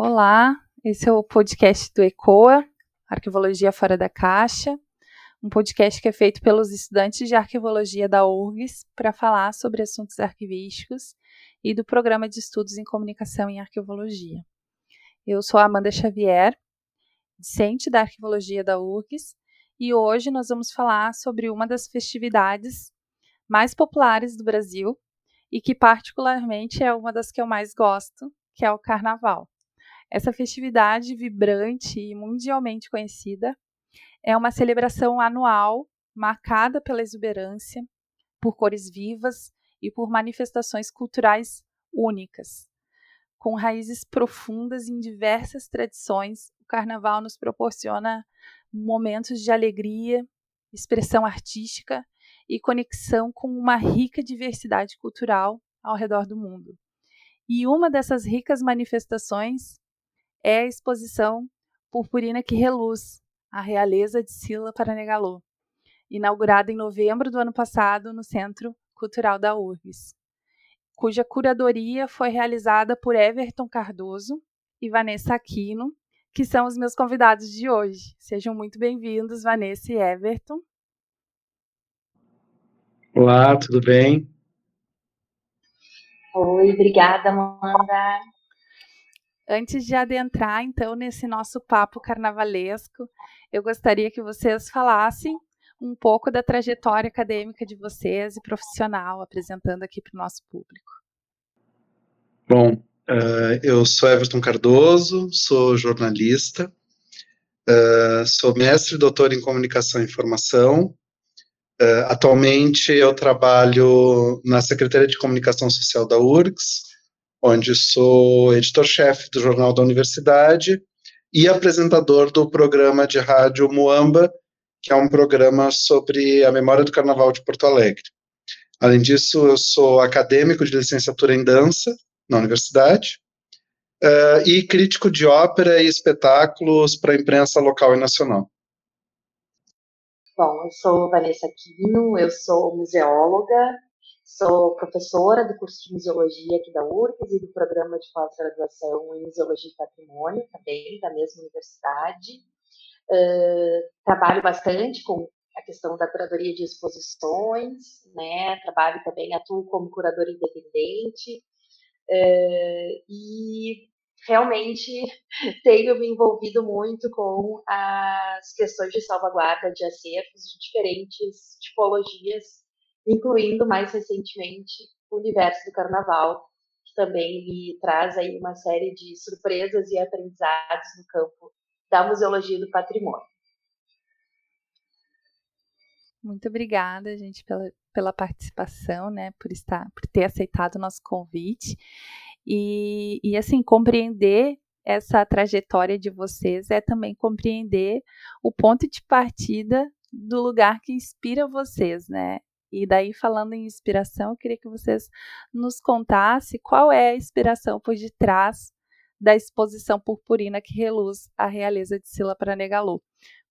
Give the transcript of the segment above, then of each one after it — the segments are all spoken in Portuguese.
Olá, esse é o podcast do ECOA, Arquivologia Fora da Caixa, um podcast que é feito pelos estudantes de arquivologia da URGS para falar sobre assuntos arquivísticos e do Programa de Estudos em Comunicação em Arquivologia. Eu sou a Amanda Xavier, discente da arquivologia da URGS, e hoje nós vamos falar sobre uma das festividades mais populares do Brasil e que, particularmente, é uma das que eu mais gosto, que é o Carnaval. Essa festividade vibrante e mundialmente conhecida é uma celebração anual marcada pela exuberância, por cores vivas e por manifestações culturais únicas. Com raízes profundas em diversas tradições, o carnaval nos proporciona momentos de alegria, expressão artística e conexão com uma rica diversidade cultural ao redor do mundo. E uma dessas ricas manifestações é a exposição Purpurina que Reluz, a Realeza de Sila Paranegalô, inaugurada em novembro do ano passado no Centro Cultural da URGS, cuja curadoria foi realizada por Everton Cardoso e Vanessa Aquino, que são os meus convidados de hoje. Sejam muito bem-vindos, Vanessa e Everton. Olá, tudo bem? Oi, obrigada, Amanda. Antes de adentrar, então, nesse nosso papo carnavalesco, eu gostaria que vocês falassem um pouco da trajetória acadêmica de vocês e profissional, apresentando aqui para o nosso público. Bom, uh, eu sou Everton Cardoso, sou jornalista, uh, sou mestre e doutor em comunicação e informação. Uh, atualmente eu trabalho na Secretaria de Comunicação Social da URGS, onde sou editor-chefe do Jornal da Universidade e apresentador do programa de rádio Muamba, que é um programa sobre a memória do Carnaval de Porto Alegre. Além disso, eu sou acadêmico de licenciatura em dança na universidade uh, e crítico de ópera e espetáculos para a imprensa local e nacional. Bom, eu sou Vanessa Aquino, eu sou museóloga, Sou professora do curso de Museologia aqui da URGS e do programa de pós-graduação em Museologia e Patrimônio, também da mesma universidade. Uh, trabalho bastante com a questão da curadoria de exposições, né? Trabalho também, atuo como curadora independente uh, e realmente tenho me envolvido muito com as questões de salvaguarda de acervos de diferentes tipologias incluindo mais recentemente o universo do carnaval, que também me traz aí uma série de surpresas e aprendizados no campo da museologia do patrimônio. Muito obrigada, gente, pela, pela participação, né, por estar, por ter aceitado o nosso convite e, e assim compreender essa trajetória de vocês é também compreender o ponto de partida do lugar que inspira vocês, né? E daí, falando em inspiração, eu queria que vocês nos contassem qual é a inspiração por detrás da exposição purpurina que reluz a realeza de Sila Pranegalu.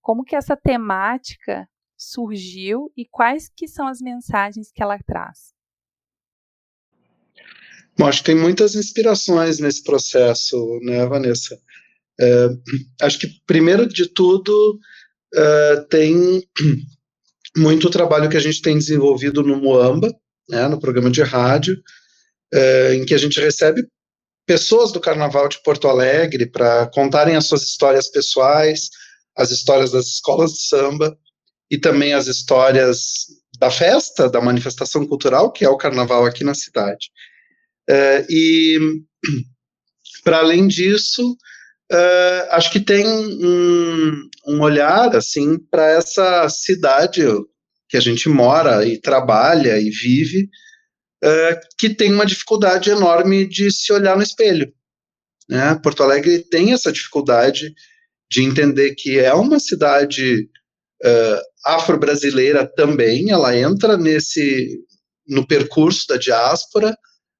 Como que essa temática surgiu e quais que são as mensagens que ela traz? Bom, acho que tem muitas inspirações nesse processo, né, Vanessa? É, acho que, primeiro de tudo, é, tem muito trabalho que a gente tem desenvolvido no Moamba, né, no programa de rádio, é, em que a gente recebe pessoas do Carnaval de Porto Alegre para contarem as suas histórias pessoais, as histórias das escolas de samba e também as histórias da festa, da manifestação cultural que é o Carnaval aqui na cidade. É, e para além disso, uh, acho que tem um, um olhar assim para essa cidade que a gente mora e trabalha e vive, uh, que tem uma dificuldade enorme de se olhar no espelho. Né? Porto Alegre tem essa dificuldade de entender que é uma cidade uh, afro-brasileira também, ela entra nesse no percurso da diáspora,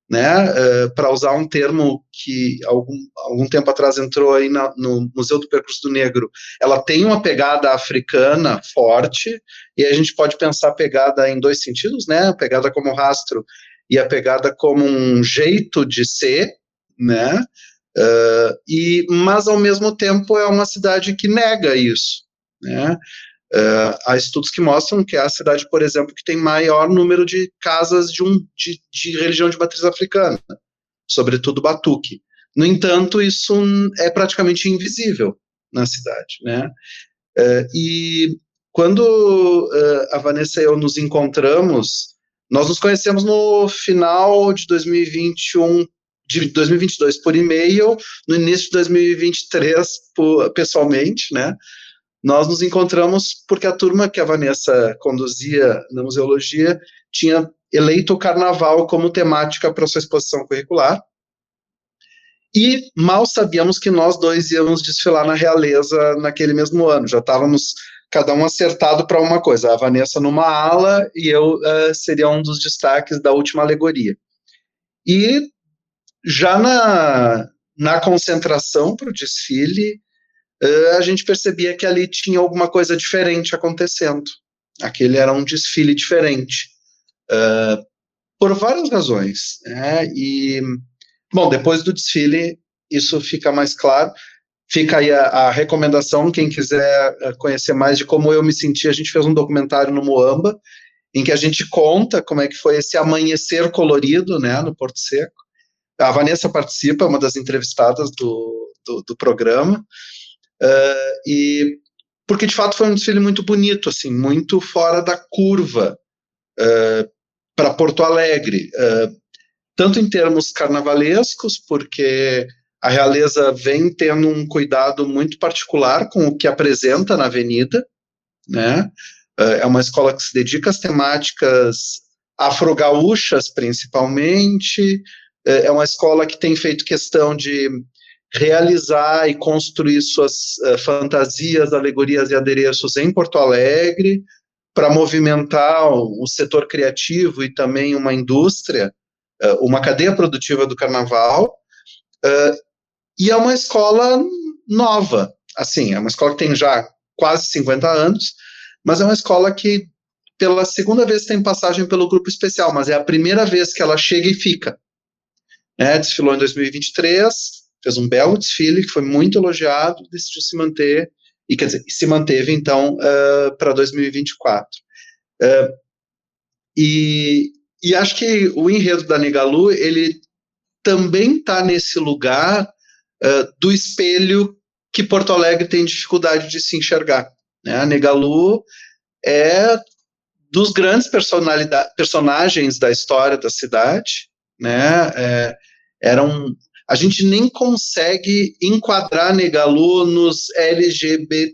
né, uh, para usar um termo que algum, algum tempo atrás entrou aí na, no Museu do Percurso do Negro, ela tem uma pegada africana forte, e a gente pode pensar a pegada em dois sentidos, né, a pegada como rastro e a pegada como um jeito de ser, né, Uh, e, mas, ao mesmo tempo, é uma cidade que nega isso. Né? Uh, há estudos que mostram que é a cidade, por exemplo, que tem maior número de casas de, um, de, de religião de matriz africana, sobretudo Batuque. No entanto, isso é praticamente invisível na cidade. Né? Uh, e quando a Vanessa e eu nos encontramos, nós nos conhecemos no final de 2021 de 2022 por e-mail, no início de 2023 por, pessoalmente, né? Nós nos encontramos porque a turma que a Vanessa conduzia na museologia tinha eleito o carnaval como temática para sua exposição curricular. E mal sabíamos que nós dois íamos desfilar na realeza naquele mesmo ano. Já estávamos cada um acertado para uma coisa. A Vanessa numa ala e eu uh, seria um dos destaques da última alegoria. E já na, na concentração para o desfile, a gente percebia que ali tinha alguma coisa diferente acontecendo. Aquele era um desfile diferente. Uh, por várias razões. Né? E, bom, depois do desfile, isso fica mais claro. Fica aí a, a, recomendação, quem quiser eh, conhecer mais de como eu me senti, a gente fez um documentário no Moamba, em que a gente conta como é que foi esse amanhecer colorido, né, no Porto Seco, a Vanessa participa, é uma das entrevistadas do, do, do programa, uh, e porque de fato foi um desfile muito bonito, assim, muito fora da curva uh, para Porto Alegre, uh, tanto em termos carnavalescos, porque a realeza vem tendo um cuidado muito particular com o que apresenta na avenida, né? É uma escola que se dedica às temáticas afro-gaúchas, principalmente, é uma escola que tem feito questão de realizar e construir suas uh, fantasias, alegorias e adereços em Porto Alegre, para movimentar o, o, setor criativo e também uma indústria, uh, uma cadeia produtiva do carnaval. Uh, e é uma escola nova, assim, é uma escola que tem já quase 50 anos, mas é uma escola que pela segunda vez tem passagem pelo grupo especial, mas é a primeira vez que ela chega e fica né, desfilou em 2023, fez um belo desfile que foi muito elogiado, decidiu se manter, e quer dizer, se manteve então uh, para 2024. Uh, e, e acho que o enredo da Negalu, ele também está nesse lugar uh, do espelho que Porto Alegre tem dificuldade de se enxergar. Né? A Negalu é dos grandes personagens da história da cidade, né? É, eram a gente nem consegue enquadrar Negalu nos LGBTQIAP+,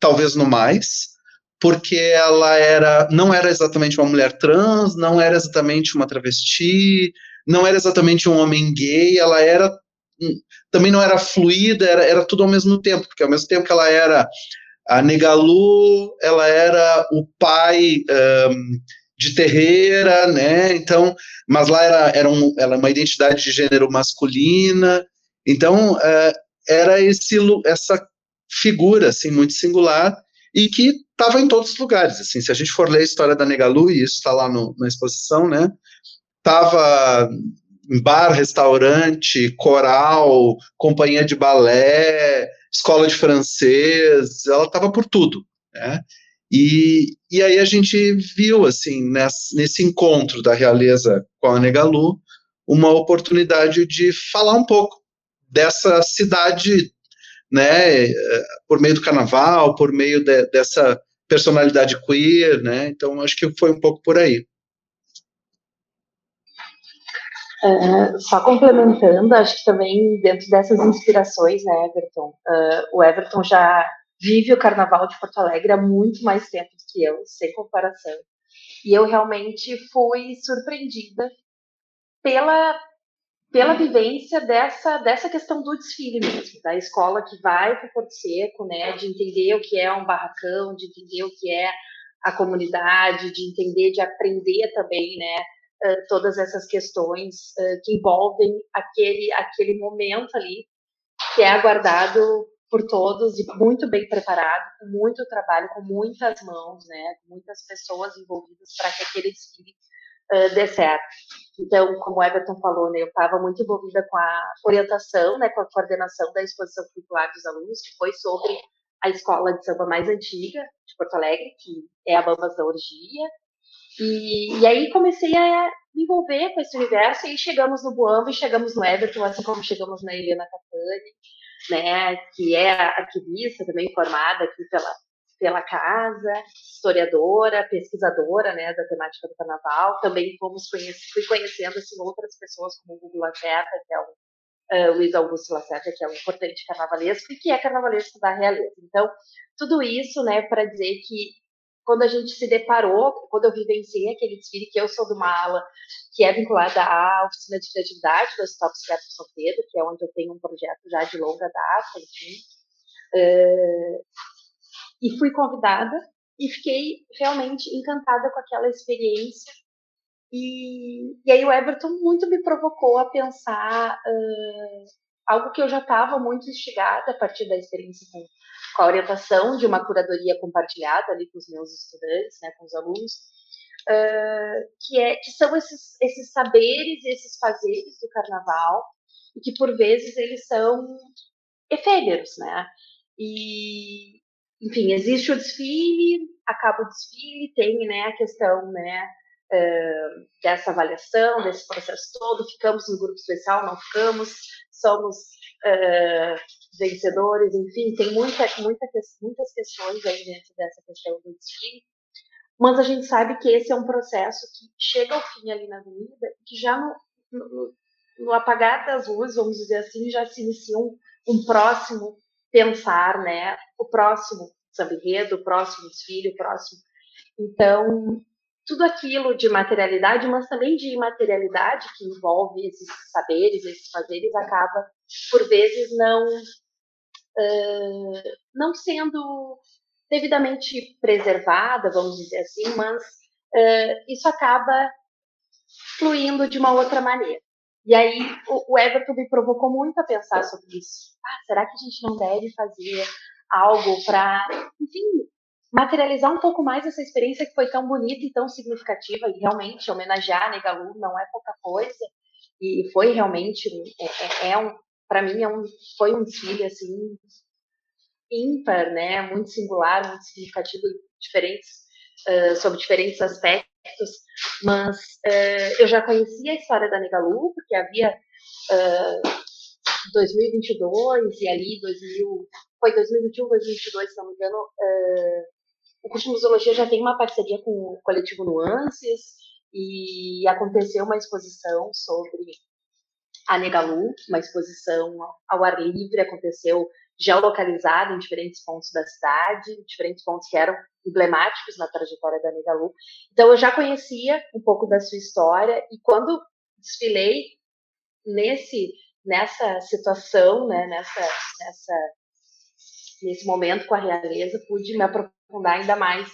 talvez no mais, porque ela era não era exatamente uma mulher trans, não era exatamente uma travesti, não era exatamente um homem gay, ela era hum, também não era fluida, era, era tudo ao mesmo tempo, porque ao mesmo tempo que ela era a Negalu, ela era o pai um, de terreira, né? Então, mas lá era, era, um, era uma identidade de gênero masculina. Então, é, era esse, essa figura assim muito singular e que estava em todos os lugares. Assim, se a gente for ler a história da Negalu, e isso está lá no, na exposição, né? Tava em bar, restaurante, coral, companhia de balé, escola de francês, ela estava por tudo, né? E, e aí a gente viu, assim, nesse, nesse encontro da realeza com a Negalu, uma oportunidade de falar um pouco dessa cidade, né, eh, por meio do carnaval, por meio de, dessa personalidade queer, né, então acho que foi um pouco por aí. É, só complementando, acho que também dentro dessas inspirações, né, Everton, uh, o Everton já vive o carnaval de Porto Alegre há muito mais tempo que eu, sem comparação. E eu realmente fui surpreendida pela pela vivência dessa dessa questão do desfile mesmo, da escola que vai para o Porto Seco, né, de entender o que é um barracão, de entender o que é a comunidade, de entender, de aprender também, né, todas essas questões que envolvem aquele aquele momento ali que é aguardado por todos e muito bem preparado, com muito trabalho, com muitas mãos, né, muitas pessoas envolvidas para que aquele desfile uh, dê certo. Então, como o Everton falou, né, eu estava muito envolvida com a orientação, né, com a coordenação da exposição curricular dos alunos, que foi sobre a escola de samba mais antiga de Porto Alegre, que é a Bambas da Orgia. E, e aí comecei a me envolver com esse universo e chegamos no Boambo e chegamos no Everton, assim como chegamos na Helena Catani, né, que é ativista também formada aqui pela pela casa, historiadora, pesquisadora, né, da temática do carnaval. Também fomos fui conhecendo assim, outras pessoas como o Gugu Lacerda, que é uh, Luiz Augusto Lacerda, que é um importante carnavalesco e que é carnavalesco da realeza. Então, tudo isso, né, para dizer que quando a gente se deparou, quando eu vivenciei aquele desfile, que eu sou de uma ala que é vinculada à oficina de criatividade do Hospital Psiquiátrico São Pedro, que é onde eu tenho um projeto já de longa data, enfim. Uh, e fui convidada e fiquei realmente encantada com aquela experiência. E, e aí o Everton muito me provocou a pensar uh, algo que eu já estava muito instigada a partir da experiência com, com, a orientação de uma curadoria compartilhada ali com os meus estudantes, né, com os alunos, uh, que, é, que são esses, esses saberes, esses fazeres do carnaval, e que por vezes eles são efêmeros, né? E, enfim, existe o desfile, acaba o desfile, tem né, a questão né, uh, dessa avaliação, desse processo todo, ficamos no grupo especial, não ficamos, somos uh, vencedores, enfim, tem muita, muita, muitas questões aí dentro dessa questão do desfile, mas a gente sabe que esse é um processo que chega ao fim ali na avenida, que já no, no, no apagar das luzes, vamos dizer assim, já se inicia um, um próximo pensar, né, o próximo samba enredo, o próximo desfile, o próximo. Então, tudo aquilo de materialidade, mas também de imaterialidade que envolve esses saberes, esses fazeres, acaba, por vezes, não, uh, não sendo devidamente preservada, vamos dizer assim, mas uh, isso acaba fluindo de uma outra maneira. E aí o, o Everton me provocou muito a pensar sobre isso. Ah, será que a gente não deve fazer algo para, enfim, materializar um pouco mais essa experiência que foi tão bonita e tão significativa e realmente homenagear a Negalu não é pouca coisa e foi realmente é, é, é um para mim é um foi um desfile assim ímpar né muito singular muito significativo diferentes uh, sobre diferentes aspectos mas uh, eu já conhecia a história da Negalu porque havia uh, 2022 e ali 2000 foi 2021, 2022, se não me engano, o curso de museologia já tem uma parceria com o coletivo Nuances e aconteceu uma exposição sobre a Negalu, uma exposição ao ar livre, aconteceu geolocalizada em diferentes pontos da cidade, diferentes pontos que eram emblemáticos na trajetória da Negalu. Então eu já conhecia um pouco da sua história e quando desfilei nesse nessa situação, né, nessa nessa nesse momento com a realeza, pude me aprofundar ainda mais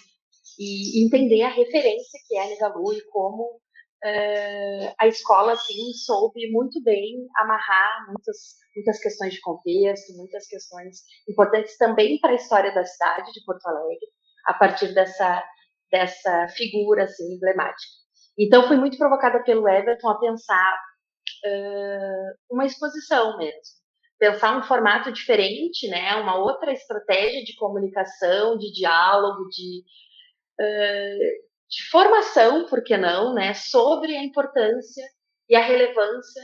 e entender a referência que é a Negalu e como uh, a escola assim soube muito bem amarrar muitas muitas questões de contexto, muitas questões importantes também para a história da cidade de Porto Alegre a partir dessa dessa figura assim emblemática. Então fui muito provocada pelo Everton a pensar uh, uma exposição mesmo pensar um formato diferente, né? Uma outra estratégia de comunicação, de diálogo, de, uh, de formação, por que não, né? Sobre a importância e a relevância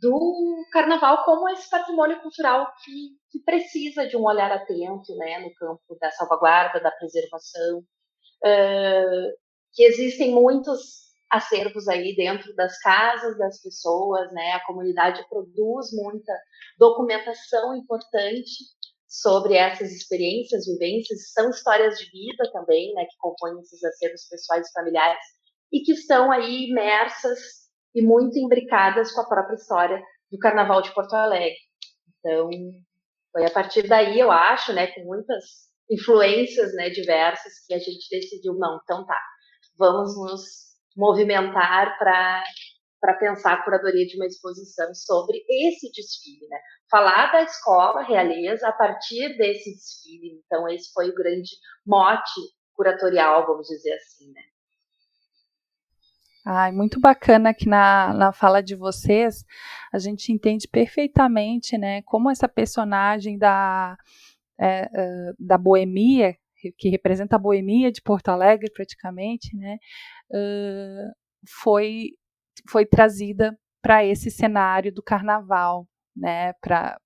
do carnaval como esse patrimônio cultural que, que precisa de um olhar atento, né? No campo da salvaguarda, da preservação, uh, que existem muitos acervos aí dentro das casas das pessoas, né? A comunidade produz muita documentação importante sobre essas experiências, vivências, são histórias de vida também, né, que compõem esses acervos pessoais e familiares e que estão aí imersas e muito imbricadas com a própria história do Carnaval de Porto Alegre. Então, foi a partir daí, eu acho, né, com muitas influências, né, diversas, que a gente decidiu, não, então tá, vamos nos movimentar para pensar a curadoria de uma exposição sobre esse desfile, né? Falar da escola realeza a partir desse desfile. Então, esse foi o grande mote curatorial, vamos dizer assim, né? Ai, muito bacana que na, na fala de vocês a gente entende perfeitamente, né, como essa personagem da, é, uh, da boemia, que representa a boemia de Porto Alegre praticamente, né, foi, foi trazida para esse cenário do carnaval, né, para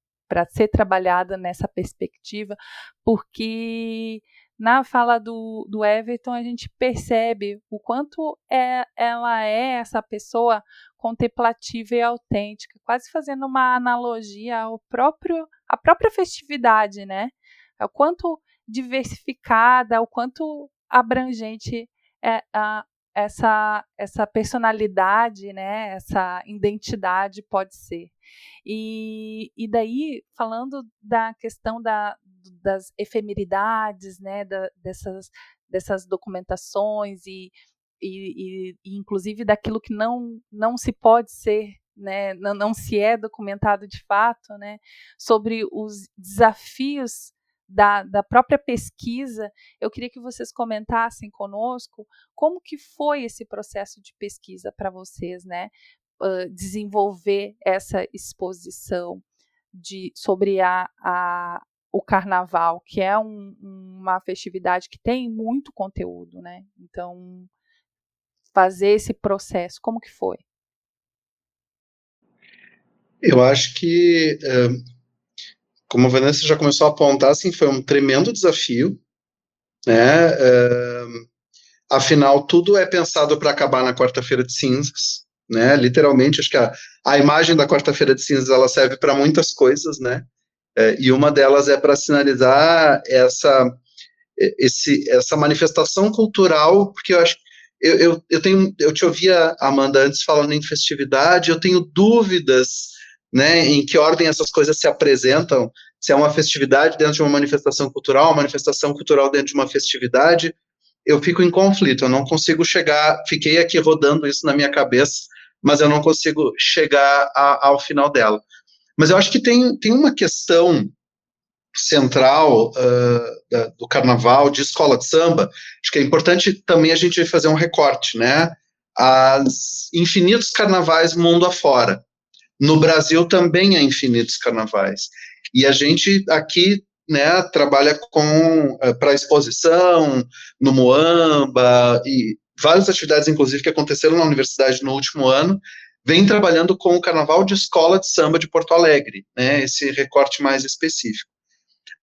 ser trabalhada nessa perspectiva, porque na fala do, do Everton, a gente percebe o quanto é, ela é essa pessoa contemplativa e autêntica, quase fazendo uma analogia ao próprio, à própria festividade, né? O quanto diversificada, o quanto abrangente é a, essa, essa personalidade, né, essa identidade pode ser. E, e daí, falando da questão da, das efemeridades, né, da, dessas, dessas documentações e, e, e, inclusive daquilo que não, não se pode ser, né, não, não se é documentado de fato, né, sobre os desafios da, da própria pesquisa, eu queria que vocês comentassem conosco como que foi esse processo de pesquisa para vocês, né? Uh, desenvolver essa exposição de, sobre a, a, o carnaval, que é um, uma festividade que tem muito conteúdo, né? Então, fazer esse processo, como que foi? Eu acho que como a Vanessa já começou a apontar, assim, foi um tremendo desafio, né? Uh, afinal, tudo é pensado para acabar na quarta-feira de cinzas, né? Literalmente, acho que a, a imagem da quarta-feira de cinzas ela serve para muitas coisas, né? Uh, e uma delas é para sinalizar essa esse, essa manifestação cultural, porque eu acho eu, eu, eu tenho eu te ouvia Amanda antes falando em festividade, eu tenho dúvidas né, em que ordem essas coisas se apresentam, se é uma festividade dentro de uma manifestação cultural, uma manifestação cultural dentro de uma festividade, eu fico em conflito, eu não consigo chegar, fiquei aqui rodando isso na minha cabeça, mas eu não consigo chegar a, ao final dela. Mas eu acho que tem, tem uma questão central uh, da, do carnaval, de escola de samba, acho que é importante também a gente fazer um recorte, né? As infinitos carnavais mundo afora. No Brasil também há infinitos carnavais. E a gente aqui né, trabalha com uh, para exposição no Moamba e várias atividades, inclusive, que aconteceram na universidade no último ano, vem trabalhando com o Carnaval de Escola de Samba de Porto Alegre, né, esse recorte mais específico.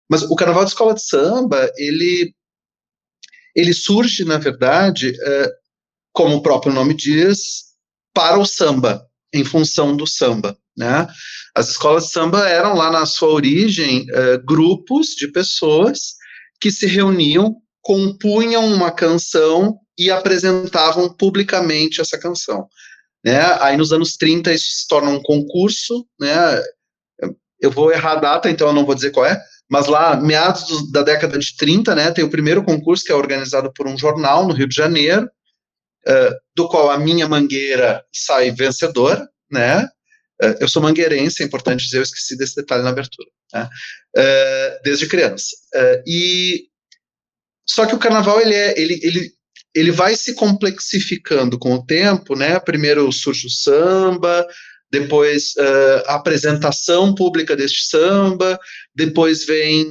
Mas o Carnaval de Escola de Samba, ele, ele surge, na verdade, uh, como o próprio nome diz, para o samba, em função do samba. Né? As escolas de samba eram lá na sua origem uh, grupos de pessoas que se reuniam, compunham uma canção e apresentavam publicamente essa canção. Né? Aí nos anos 30 isso se torna um concurso, né? eu vou errar a data, então eu não vou dizer qual é, mas lá, meados do, da década de 30, né, tem o primeiro concurso que é organizado por um jornal no Rio de Janeiro, uh, do qual a minha mangueira sai vencedora, né, uh, eu sou mangueirense, é importante dizer, eu esqueci desse detalhe na abertura, né, desde criança. e só que o carnaval ele é, ele, ele, ele vai se complexificando com o tempo, né? Primeiro surge o samba, depois a apresentação pública deste samba, depois vem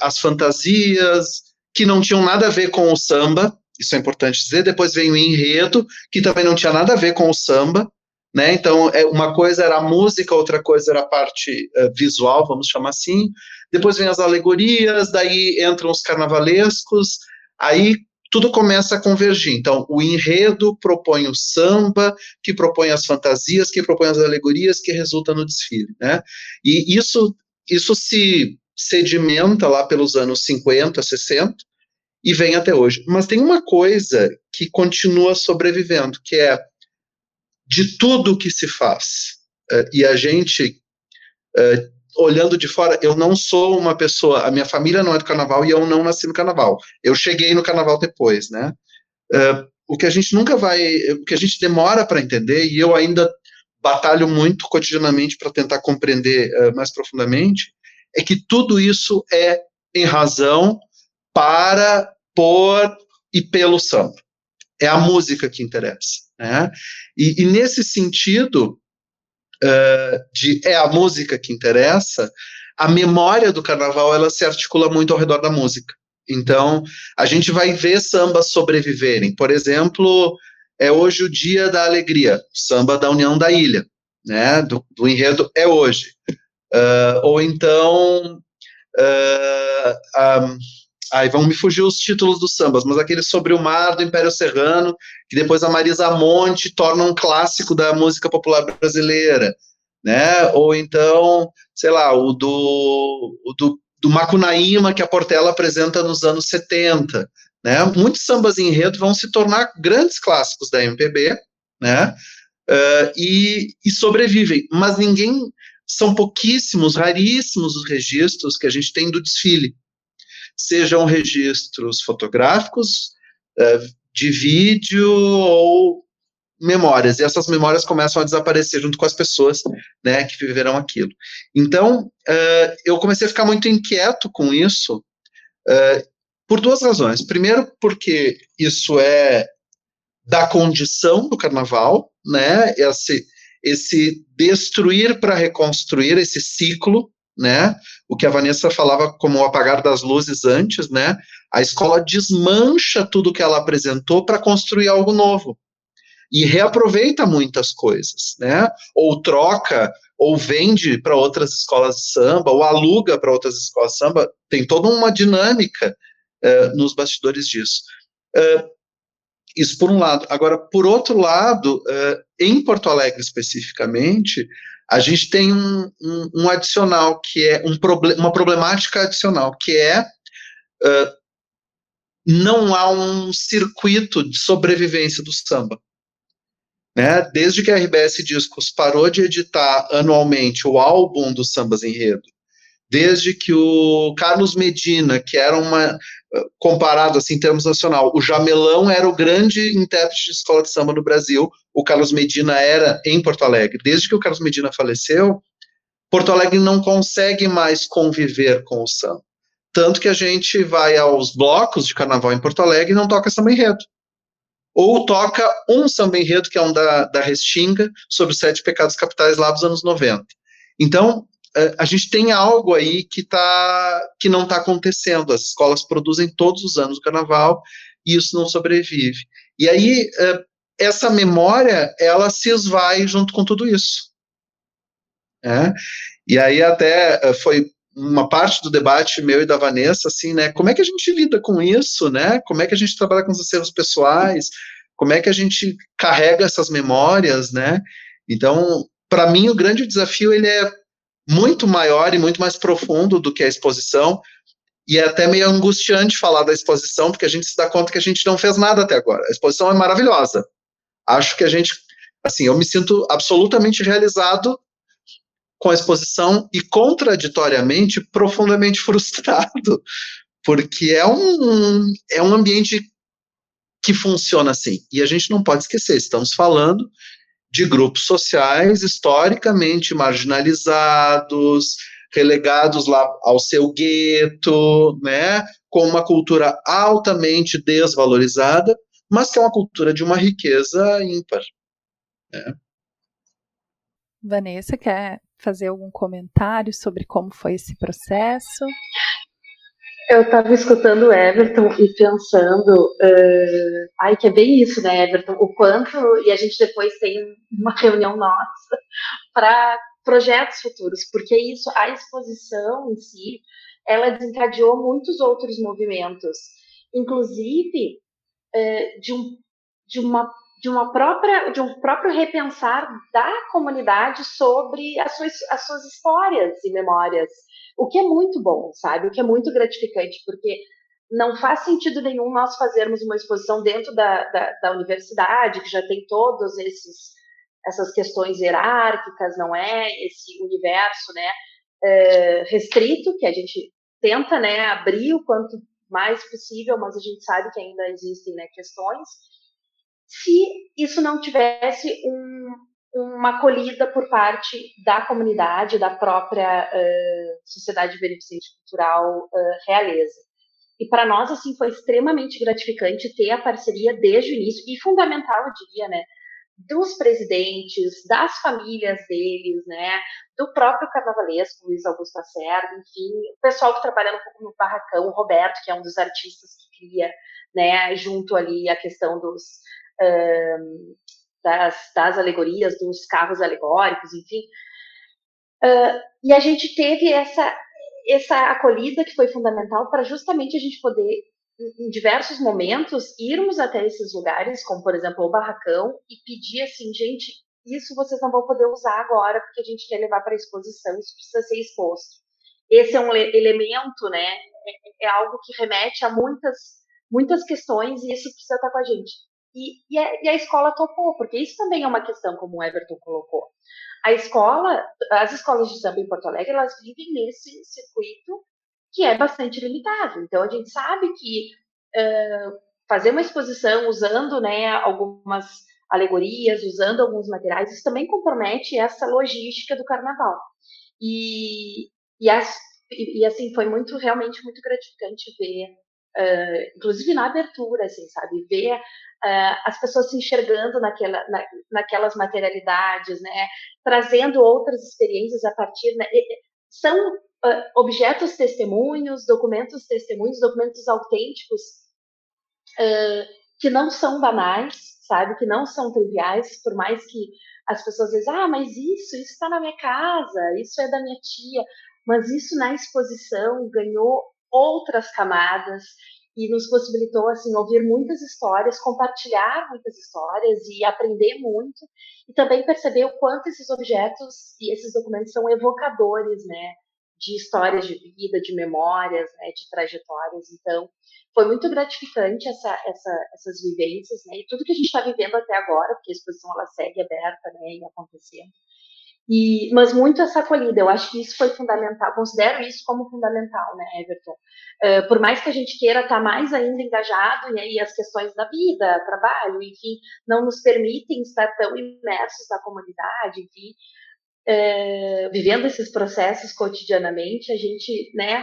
as fantasias, que não tinham nada a ver com o samba, isso é importante dizer, depois vem o enredo, que também não tinha nada a ver com o samba, né? Então, é, uma coisa era a música, outra coisa era a parte uh, visual, vamos chamar assim. Depois vem as alegorias, daí entram os carnavalescos, aí tudo começa a convergir. Então, o enredo propõe o samba, que propõe as fantasias, que propõe as alegorias, que resulta no desfile, né? E isso, isso se sedimenta lá pelos anos 50, 60 e vem até hoje. Mas tem uma coisa que continua sobrevivendo, que é de tudo que se faz, uh, e a gente uh, olhando de fora, eu não sou uma pessoa, a minha família não é do carnaval e eu não nasci no carnaval. Eu cheguei no carnaval depois, né? Uh, o que a gente nunca vai, o que a gente demora para entender, e eu ainda batalho muito cotidianamente para tentar compreender mais profundamente, é que tudo isso é em razão, para, por e pelo samba. É a música que interessa. Né? E, e nesse sentido, uh, de é a música que interessa, a memória do carnaval ela se articula muito ao redor da música. Então, a gente vai ver sambas sobreviverem. Por exemplo, é hoje o dia da alegria, samba da União da Ilha, né? Do, do enredo é hoje. Uh, ou então, uh, um, aí vão me fugir os títulos dos sambas, mas aquele sobre o mar do Império Serrano, que depois a Marisa Monte torna um clássico da música popular brasileira, né? Ou então, sei lá, o do, o do, do Macunaíma que a Portela apresenta nos anos 70, né? Muitos sambas em enredo vão se tornar grandes clássicos da MPB, né? Uh, e, e sobrevivem, mas ninguém são pouquíssimos, raríssimos os registros que a gente tem do desfile sejam registros fotográficos, é, de vídeo ou memórias, e essas memórias começam a desaparecer junto com as pessoas né, que viveram aquilo. Então, uh, eu comecei a ficar muito inquieto com isso, uh, por duas razões. Primeiro, porque isso é da condição do carnaval, né, esse, esse destruir para reconstruir, esse ciclo, né? O que a Vanessa falava como o apagar das luzes antes, né? A escola desmancha tudo que ela apresentou para construir algo novo. E reaproveita muitas coisas, né? Ou troca, ou vende para outras escolas de samba, ou aluga para outras escolas de samba. Tem toda uma dinâmica uh, nos bastidores disso. Uh, isso por um lado. Agora, por outro lado, uh, em Porto Alegre especificamente, a gente tem um, um, um adicional, que é um uma problemática adicional, que é uh, não há um circuito de sobrevivência do samba. Né? Desde que a RBS Discos parou de editar anualmente o álbum dos sambas enredo, desde que o Carlos Medina, que era uma comparado assim em termos nacional, o Jamelão era o grande intérprete de escola de samba no Brasil, o Carlos Medina era em Porto Alegre. Desde que o Carlos Medina faleceu, Porto Alegre não consegue mais conviver com o samba. Tanto que a gente vai aos blocos de carnaval em Porto Alegre e não toca samba enredo. Ou toca um samba enredo, que é um da, da Restinga, sobre os sete pecados capitais lá dos anos 90. Então, é, a gente tem algo aí que, tá, que não está acontecendo. As escolas produzem todos os anos o carnaval e isso não sobrevive. E aí, é, essa memória, ela se esvai junto com tudo isso. É? E aí até é, foi uma parte do debate meu e da Vanessa, assim, né, como é que a gente lida com isso, né, como é que a gente trabalha com os acervos pessoais, como é que a gente carrega essas memórias, né, então, para mim, o grande desafio, ele é muito maior e muito mais profundo do que a exposição, e é até meio angustiante falar da exposição, porque a gente se dá conta que a gente não fez nada até agora. A exposição é maravilhosa. Acho que a gente, assim, eu me sinto absolutamente realizado com a exposição e contraditoriamente profundamente frustrado, porque é um, é um ambiente que funciona assim. E a gente não pode esquecer, estamos falando de grupos sociais historicamente marginalizados, relegados lá ao seu gueto, né, com uma cultura altamente desvalorizada, mas que é uma cultura de uma riqueza ímpar. Né. Vanessa, quer fazer algum comentário sobre como foi esse processo? Eu estava escutando o Everton e pensando, uh, ai, que é bem isso, né, Everton? O quanto, e a gente depois tem uma reunião nossa para projetos futuros, porque isso, a exposição em si, ela desencadeou muitos outros movimentos, inclusive uh, de, um, de uma de uma própria de um próprio repensar da comunidade sobre as suas, as suas histórias e memórias o que é muito bom, sabe? O que é muito gratificante, porque não faz sentido nenhum nós fazermos uma exposição dentro da, da, da universidade, que já tem todos esses essas questões hierárquicas, não é? Esse universo, né? É, restrito que a gente tenta, né? Abrir o quanto mais possível, mas a gente sabe que ainda existem né, questões. Se isso não tivesse um, uma acolhida por parte da comunidade, da própria uh, Sociedade Beneficente Cultural uh, Realeza. E para nós, assim, foi extremamente gratificante ter a parceria desde o início, e fundamental, eu diria, né, dos presidentes, das famílias deles, né, do próprio carnavalesco, Luiz Augusto Acerda, enfim, o pessoal que trabalha um pouco no barracão, o Roberto, que é um dos artistas que cria, né, junto ali a questão dos, um, das, das alegorias, dos carros alegóricos, enfim, uh, e a gente teve essa, essa acolhida que foi fundamental para justamente a gente poder em diversos momentos, irmos até esses lugares, como por exemplo o barracão, e pedir assim, gente, isso vocês não vão poder usar agora, porque a gente quer levar para exposição, isso precisa ser exposto. Esse é um elemento, né? É, é, algo que remete a muitas, muitas questões e isso precisa estar com a gente. E, e, a, e a escola topou, porque isso também é uma questão, como o Everton colocou. A escola, as escolas de samba em Porto Alegre, elas vivem nesse circuito que é bastante limitado. Então, a gente sabe que uh, fazer uma exposição usando né, algumas alegorias, usando alguns materiais, isso também compromete essa logística do carnaval. E, e, as, e, assim, foi muito, realmente muito gratificante ver, uh, inclusive na abertura, assim, sabe, ver as pessoas se enxergando naquela, na, naquelas materialidades, né, trazendo outras experiências a partir, né, são uh, objetos testemunhos, documentos testemunhos, documentos autênticos uh, que não são banais, sabe? Que não são triviais, por mais que as pessoas dizem, ah, mas isso, isso está na minha casa, isso é da minha tia, mas isso na exposição ganhou outras camadas e nos possibilitou assim ouvir muitas histórias, compartilhar muitas histórias e aprender muito e também perceber o quanto esses objetos e esses documentos são evocadores, né, de histórias de vida, de memórias, né, de trajetórias. Então, foi muito gratificante essa, essa, essas vivências, né, e tudo que a gente está vivendo até agora, porque a exposição ela segue aberta, né, e acontecendo. E, mas muito essa acolhida, eu acho que isso foi fundamental, considero isso como fundamental, né, Everton? Uh, por mais que a gente queira estar tá mais ainda engajado, e aí as questões da vida, trabalho, enfim, não nos permitem estar tão imersos na comunidade, enfim, é, vivendo esses processos cotidianamente, a gente né,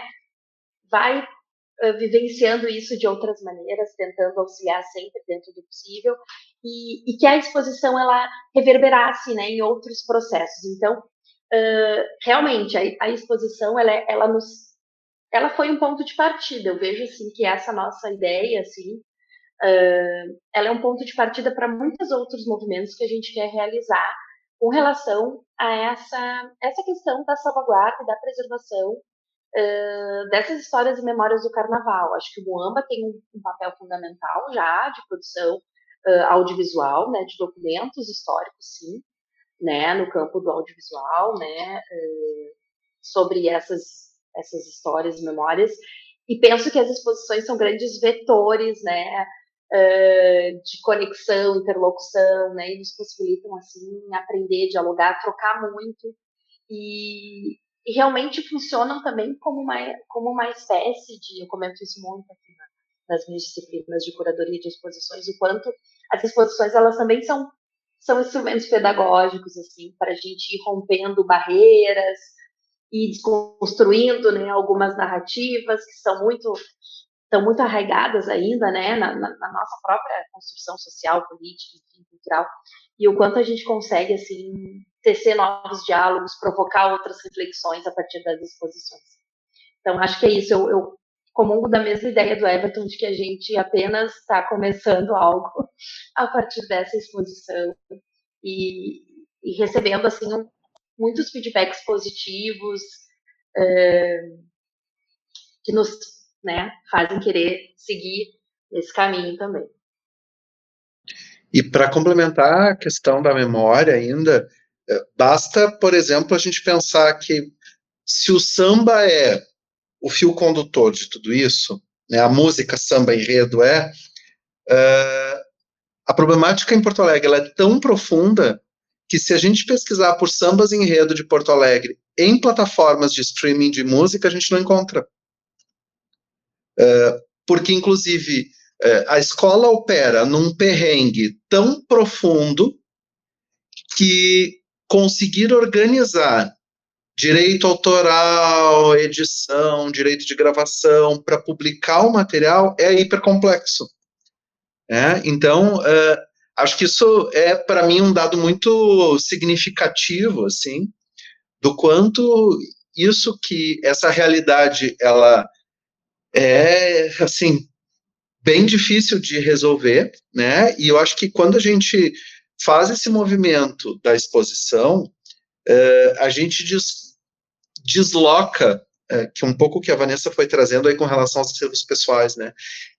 vai uh, vivenciando isso de outras maneiras, tentando auxiliar sempre dentro do possível, e, e que a exposição ela reverberasse né, em outros processos. Então, uh, realmente, a, a, exposição ela, ela nos ela foi um ponto de partida. Eu vejo assim que essa nossa ideia assim, ela é um ponto de partida para muitos outros movimentos que a gente quer realizar com relação a essa, essa questão da salvaguarda e da preservação uh, dessas histórias e memórias do carnaval. Acho que o Muamba tem um, um papel fundamental já de produção uh, audiovisual, né, de documentos históricos, sim, né, no campo do audiovisual, né, uh, sobre essas, essas histórias e memórias. E penso que as exposições são grandes vetores, né, uh, de conexão, interlocução, né, e nos possibilitam, assim, aprender, dialogar, trocar muito, e, e realmente funcionam também como uma, como uma espécie de, eu comento isso muito aqui na, nas minhas disciplinas de curadoria de exposições, o quanto as exposições, elas também são, são instrumentos pedagógicos, assim, para a gente ir rompendo barreiras, e desconstruindo né, algumas narrativas que são muito estão muito arraigadas ainda, né, na, na, na, nossa própria construção social, política, enfim, cultural, e o quanto a gente consegue, assim, tecer novos diálogos, provocar outras reflexões a partir das exposições. Então, acho que é isso, eu, eu comungo da mesma ideia do Everton, de que a gente apenas está começando algo a partir dessa exposição e, e recebendo, assim, um, muitos feedbacks positivos, é, que nos né, fazem querer seguir esse caminho também. E para complementar a questão da memória ainda, eh, basta, por exemplo, a gente pensar que se o samba é o fio condutor de tudo isso, né, a música samba enredo é, uh, a problemática em Porto Alegre é tão profunda que se a gente pesquisar por sambas enredo de Porto Alegre em plataformas de streaming de música, a gente não encontra. Porque, inclusive, uh, a escola opera num perrengue tão profundo que conseguir organizar direito autoral, edição, direito de gravação para publicar o material é hipercomplexo. É? Então, uh, acho que isso é para mim um dado muito significativo, assim, do quanto isso que essa realidade ela é assim bem difícil de resolver, né? E eu acho que quando a gente faz esse movimento da exposição, uh, a gente des, desloca é, que um pouco que a Vanessa foi trazendo aí com relação aos acervos pessoais, né?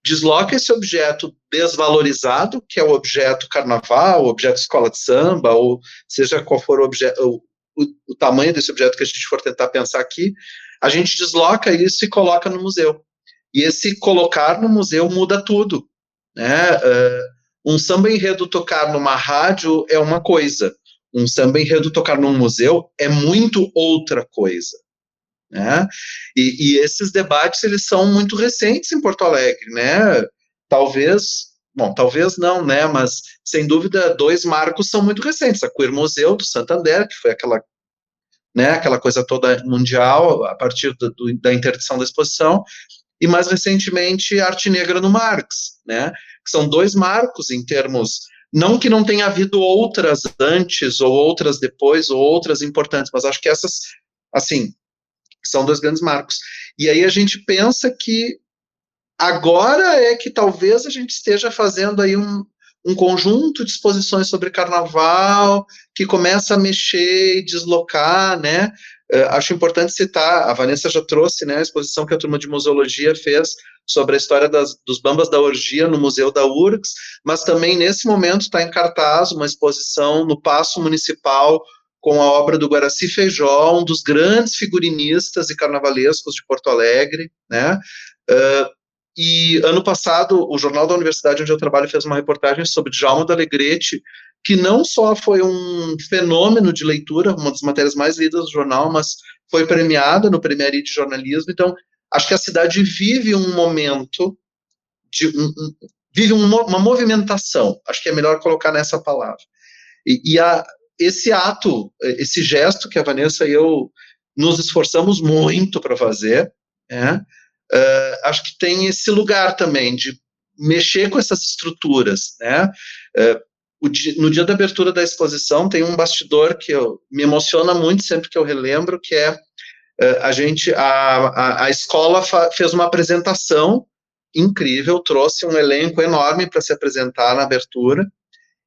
Desloca esse objeto desvalorizado, que é o objeto carnaval, o objeto escola de samba, ou seja qual for o, objeto, o, o tamanho desse objeto que a gente for tentar pensar aqui, a gente desloca isso e coloca no museu. E esse colocar no museu muda tudo, né? Uh, um samba enredo tocar numa rádio é uma coisa, um samba enredo tocar num museu é muito outra coisa. Né? E, e, esses debates eles são muito recentes em Porto Alegre, né? Talvez, bom, talvez não, né? Mas sem dúvida dois marcos são muito recentes: a Queer Museu do Santander, que foi aquela, né? Aquela coisa toda mundial a partir do, do, da interdição da exposição, e mais recentemente Arte Negra no Marx, né? Que são dois marcos em termos não que não tenha havido outras antes ou outras depois ou outras importantes, mas acho que essas assim são dois grandes marcos. E aí a gente pensa que agora é que talvez a gente esteja fazendo aí um, um conjunto de exposições sobre carnaval que começa a mexer e deslocar, né? Uh, acho importante citar, a Vanessa já trouxe, né, a exposição que a turma de museologia fez sobre a história das, dos bambas da orgia no Museu da URGS, mas também nesse momento está em cartaz uma exposição no Paço Municipal com a obra do Guaraci Feijó, um dos grandes figurinistas e carnavalescos de Porto Alegre, né? Uh, e ano passado, o Jornal da Universidade onde eu trabalho fez uma reportagem sobre Djalma da Alegrete, que não só foi um fenômeno de leitura, uma das matérias mais lidas do jornal, mas foi premiada no Premiari de Jornalismo. Então, acho que a cidade vive um momento de um, um, vive uma movimentação. Acho que é melhor colocar nessa palavra. E, e a, esse ato, esse gesto que a Vanessa e eu nos esforçamos muito para fazer, é, uh, acho que tem esse lugar também de mexer com essas estruturas, né? Uh, dia, no dia da abertura da exposição tem um bastidor que eu, me emociona muito sempre que eu relembro, que é uh, a gente, a, a, a escola fez uma apresentação incrível, trouxe um elenco enorme para se apresentar na abertura,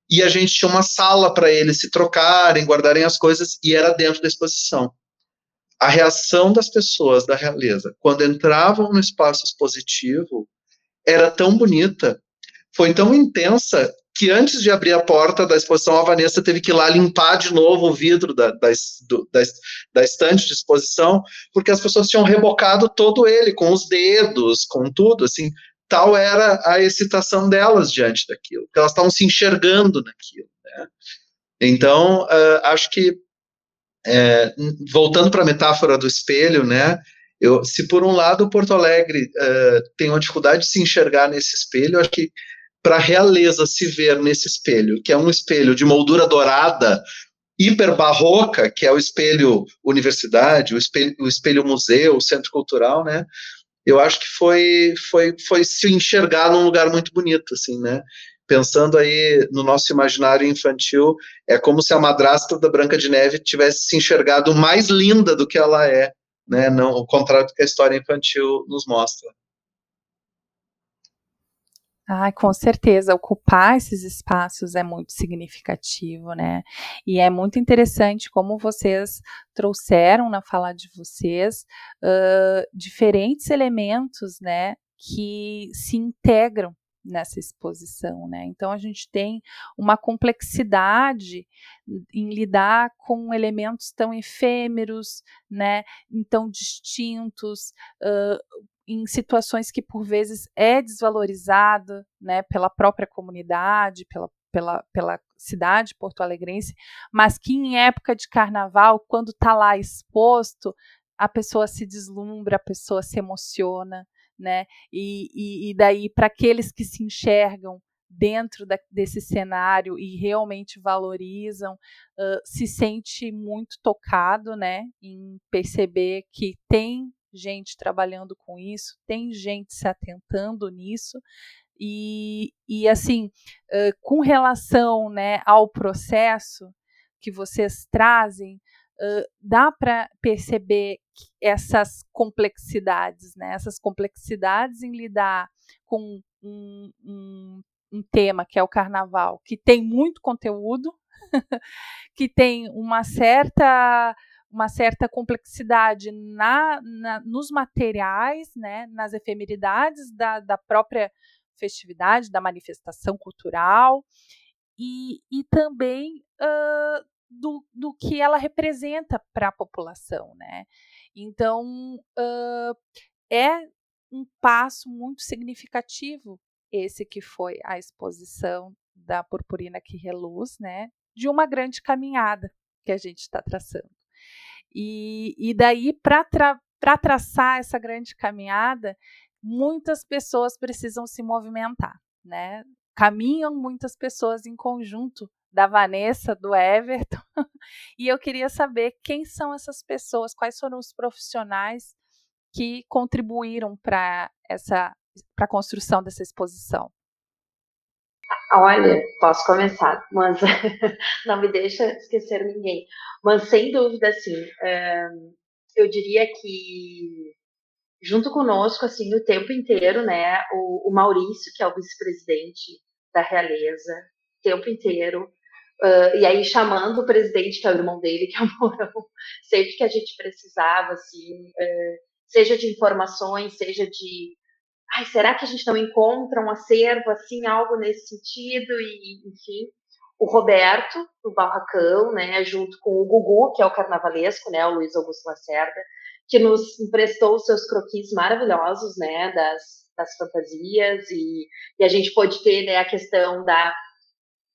e a gente tinha uma sala para eles se trocarem, guardarem as coisas, e era dentro da exposição. A reação das pessoas da realeza, quando entravam no espaço expositivo, era tão bonita, foi tão intensa, que antes de abrir a porta da exposição, a Vanessa teve que ir lá limpar de novo o vidro da, da, do, da, da estante de exposição, porque as pessoas tinham rebocado todo ele, com os dedos, com tudo, assim, tal era a excitação delas diante daquilo, que elas estavam se enxergando naquilo. Né? Então, uh, acho que, é, voltando para a metáfora do espelho, né, eu, se por um lado Porto Alegre uh, tem uma dificuldade de se enxergar nesse espelho, acho que para a realeza se ver nesse espelho, que é um espelho de moldura dourada, hiper barroca, que é o espelho universidade, o espelho, o espelho museu, o centro cultural, né, eu acho que foi, foi, foi se enxergar num lugar muito bonito, assim, né? Pensando aí no nosso imaginário infantil, é como se a madrasta da Branca de Neve tivesse se enxergado mais linda do que ela é, né? Não, o contrário do que a história infantil nos mostra. Ah, com certeza, ocupar esses espaços é muito significativo, né? E é muito interessante como vocês trouxeram na fala de vocês uh, diferentes elementos, né, que se integram nessa exposição, né? Então a gente tem uma complexidade em lidar com elementos tão efêmeros, né? Então distintos, uh, em situações que por vezes é desvalorizada né, pela própria comunidade, pela, pela, pela cidade porto-alegrense, mas que em época de carnaval, quando está lá exposto, a pessoa se deslumbra, a pessoa se emociona, né? E, e, e daí, para aqueles que se enxergam dentro da, desse cenário e realmente valorizam, uh, se sente muito tocado, né? Em perceber que tem gente trabalhando com isso, tem gente se atentando nisso E, e assim, com relação né, ao processo que vocês trazem, uh, dá para perceber essas complexidades, né? essas complexidades em lidar com um, um, um tema que é o carnaval, que tem muito conteúdo, que tem uma certa uma certa complexidade na, na, nos materiais, né, nas efemeridades da, da própria festividade, da manifestação cultural, e, e também uh, do, do que ela representa para a população. Né? Então, uh, é um passo muito significativo esse que foi a exposição da purpurina que reluz, né, de uma grande caminhada que a gente está traçando. E, e daí, para tra traçar essa grande caminhada, muitas pessoas precisam se movimentar, né? Caminham muitas pessoas em conjunto da Vanessa, do Everton, e eu queria saber quem são essas pessoas, quais foram os profissionais que contribuíram para essa para a construção dessa exposição. Olha, posso começar, mas não me deixa esquecer ninguém. Mas sem dúvida, assim, é, eu diria que junto conosco, assim, o tempo inteiro, né, o, Maurício, que é o vice-presidente da realeza, o tempo inteiro, e aí chamando o presidente, que é o irmão dele, que é o Mourão, sempre que a gente precisava, assim, uh, seja de informações, seja de ai, será que a gente não encontra um acervo assim, algo nesse sentido? E, enfim, o Roberto, do Barracão, né, junto com o Gugu, que é o carnavalesco, né, o Luiz Augusto Lacerda, que nos emprestou os seus croquis maravilhosos, né, das, das fantasias, e, e a gente pôde ter, né, a questão da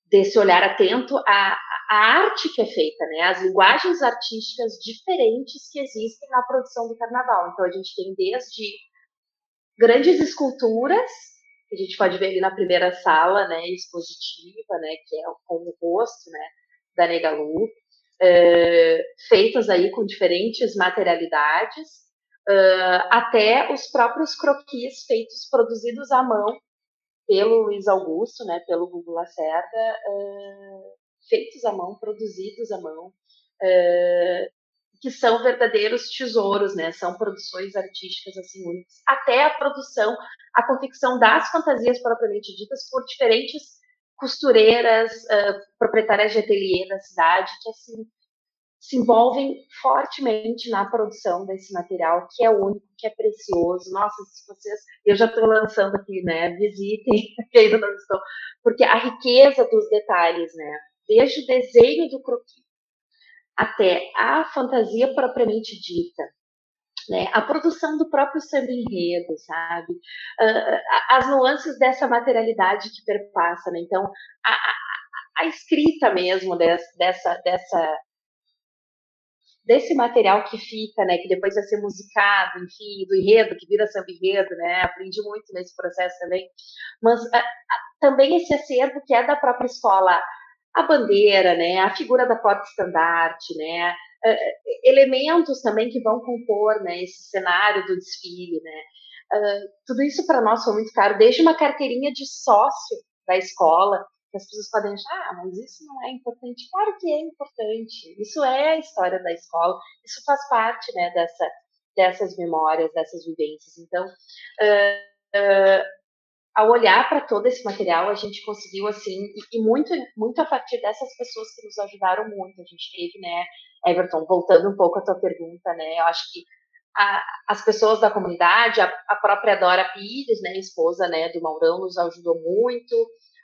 desse olhar atento à, à arte que é feita, né, as linguagens artísticas diferentes que existem na produção do carnaval. Então a gente tem desde grandes esculturas, que a gente pode ver ali na primeira sala, né, expositiva, né, que é com o rosto, né, da Negalu, é, feitas aí com diferentes materialidades, uh, até os próprios croquis feitos, produzidos à mão pelo Luiz Augusto, né, pelo Google Lacerda, uh, feitos à mão, produzidos à mão, uh, que são verdadeiros tesouros, né? São produções artísticas assim únicas. Até a produção, a confecção das fantasias propriamente ditas por diferentes costureiras, uh, proprietárias de ateliê da cidade, que assim se envolvem fortemente na produção desse material, que é único, que é precioso. Nossa, se vocês, eu já estou lançando aqui, né? Visitem, que não estão, porque a riqueza dos detalhes, né? Desde o desenho do croquis até a fantasia propriamente dita, né? a produção do próprio samba enredo, sabe? Uh, as nuances dessa materialidade que perpassa, né? Então, a, a, a escrita mesmo dessa, dessa, dessa, desse material que fica, né? Que depois vai ser musicado, enfim, do enredo, que vira samba enredo, né? Aprendi muito nesse processo também. Mas uh, também esse acervo que é da própria escola a bandeira, né, a figura da porta-estandarte, né, uh, elementos também que vão compor né, esse cenário do desfile. Né. Uh, tudo isso para nós foi muito caro, desde uma carteirinha de sócio da escola, que as pessoas podem achar, ah, mas isso não é importante. Claro que é importante, isso é a história da escola, isso faz parte né, dessa, dessas memórias, dessas vivências. Então, uh, ao olhar para todo esse material, a gente conseguiu, assim, e, e, muito, muito a partir dessas pessoas que nos ajudaram muito. A gente teve, né, Everton, voltando um pouco à tua pergunta, né, eu acho que a, as pessoas da comunidade, a, a, própria Dora Pires, né, esposa, né, do Maurão, nos ajudou muito,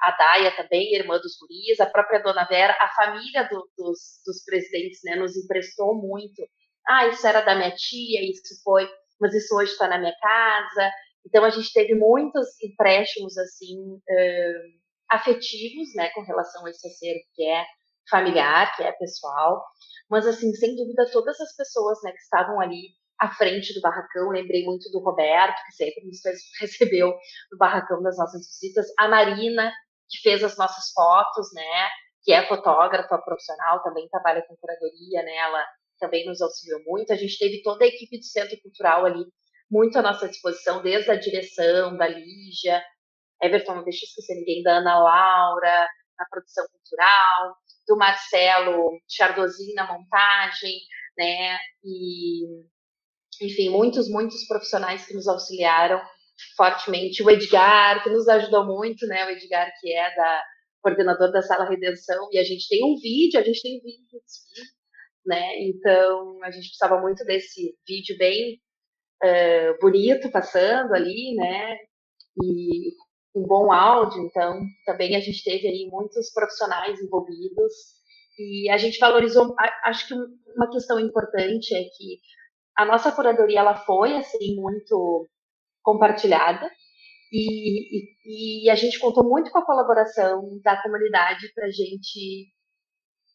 a Daia também, irmã dos gurias, a própria Dona Vera, a família do, dos, dos presidentes, né, nos emprestou muito. Ah, isso era da minha tia, isso foi, mas isso hoje está na minha casa, então a gente teve muitos empréstimos assim uh, afetivos, né, com relação a esse acervo que é familiar, que é pessoal, mas assim sem dúvida todas as pessoas, né, que estavam ali à frente do barracão, lembrei muito do Roberto que sempre nos recebeu no barracão das nossas visitas, a Marina que fez as nossas fotos, né, que é fotógrafa profissional, também trabalha com curadoria, né, ela também nos auxiliou muito. A gente teve toda a equipe do Centro Cultural ali muito à nossa disposição, desde a direção, da Lígia, Everton, não deixa esquecer ninguém, da Ana Laura, na produção cultural, do Marcelo Chardozin na montagem, né? E, enfim, muitos, muitos profissionais que nos auxiliaram fortemente. O Edgar, que nos ajudou muito, né? O Edgar, que é da coordenador da Sala Redenção, e a gente tem um vídeo, a gente tem um vídeo né? Então, a gente precisava muito desse vídeo bem uh, bonito passando ali, né? E um bom áudio, então também a gente teve aí muitos profissionais envolvidos e a gente valorizou, acho que uma questão importante é que a nossa curadoria ela foi assim muito compartilhada e, e, e a gente contou muito com a colaboração da comunidade para a gente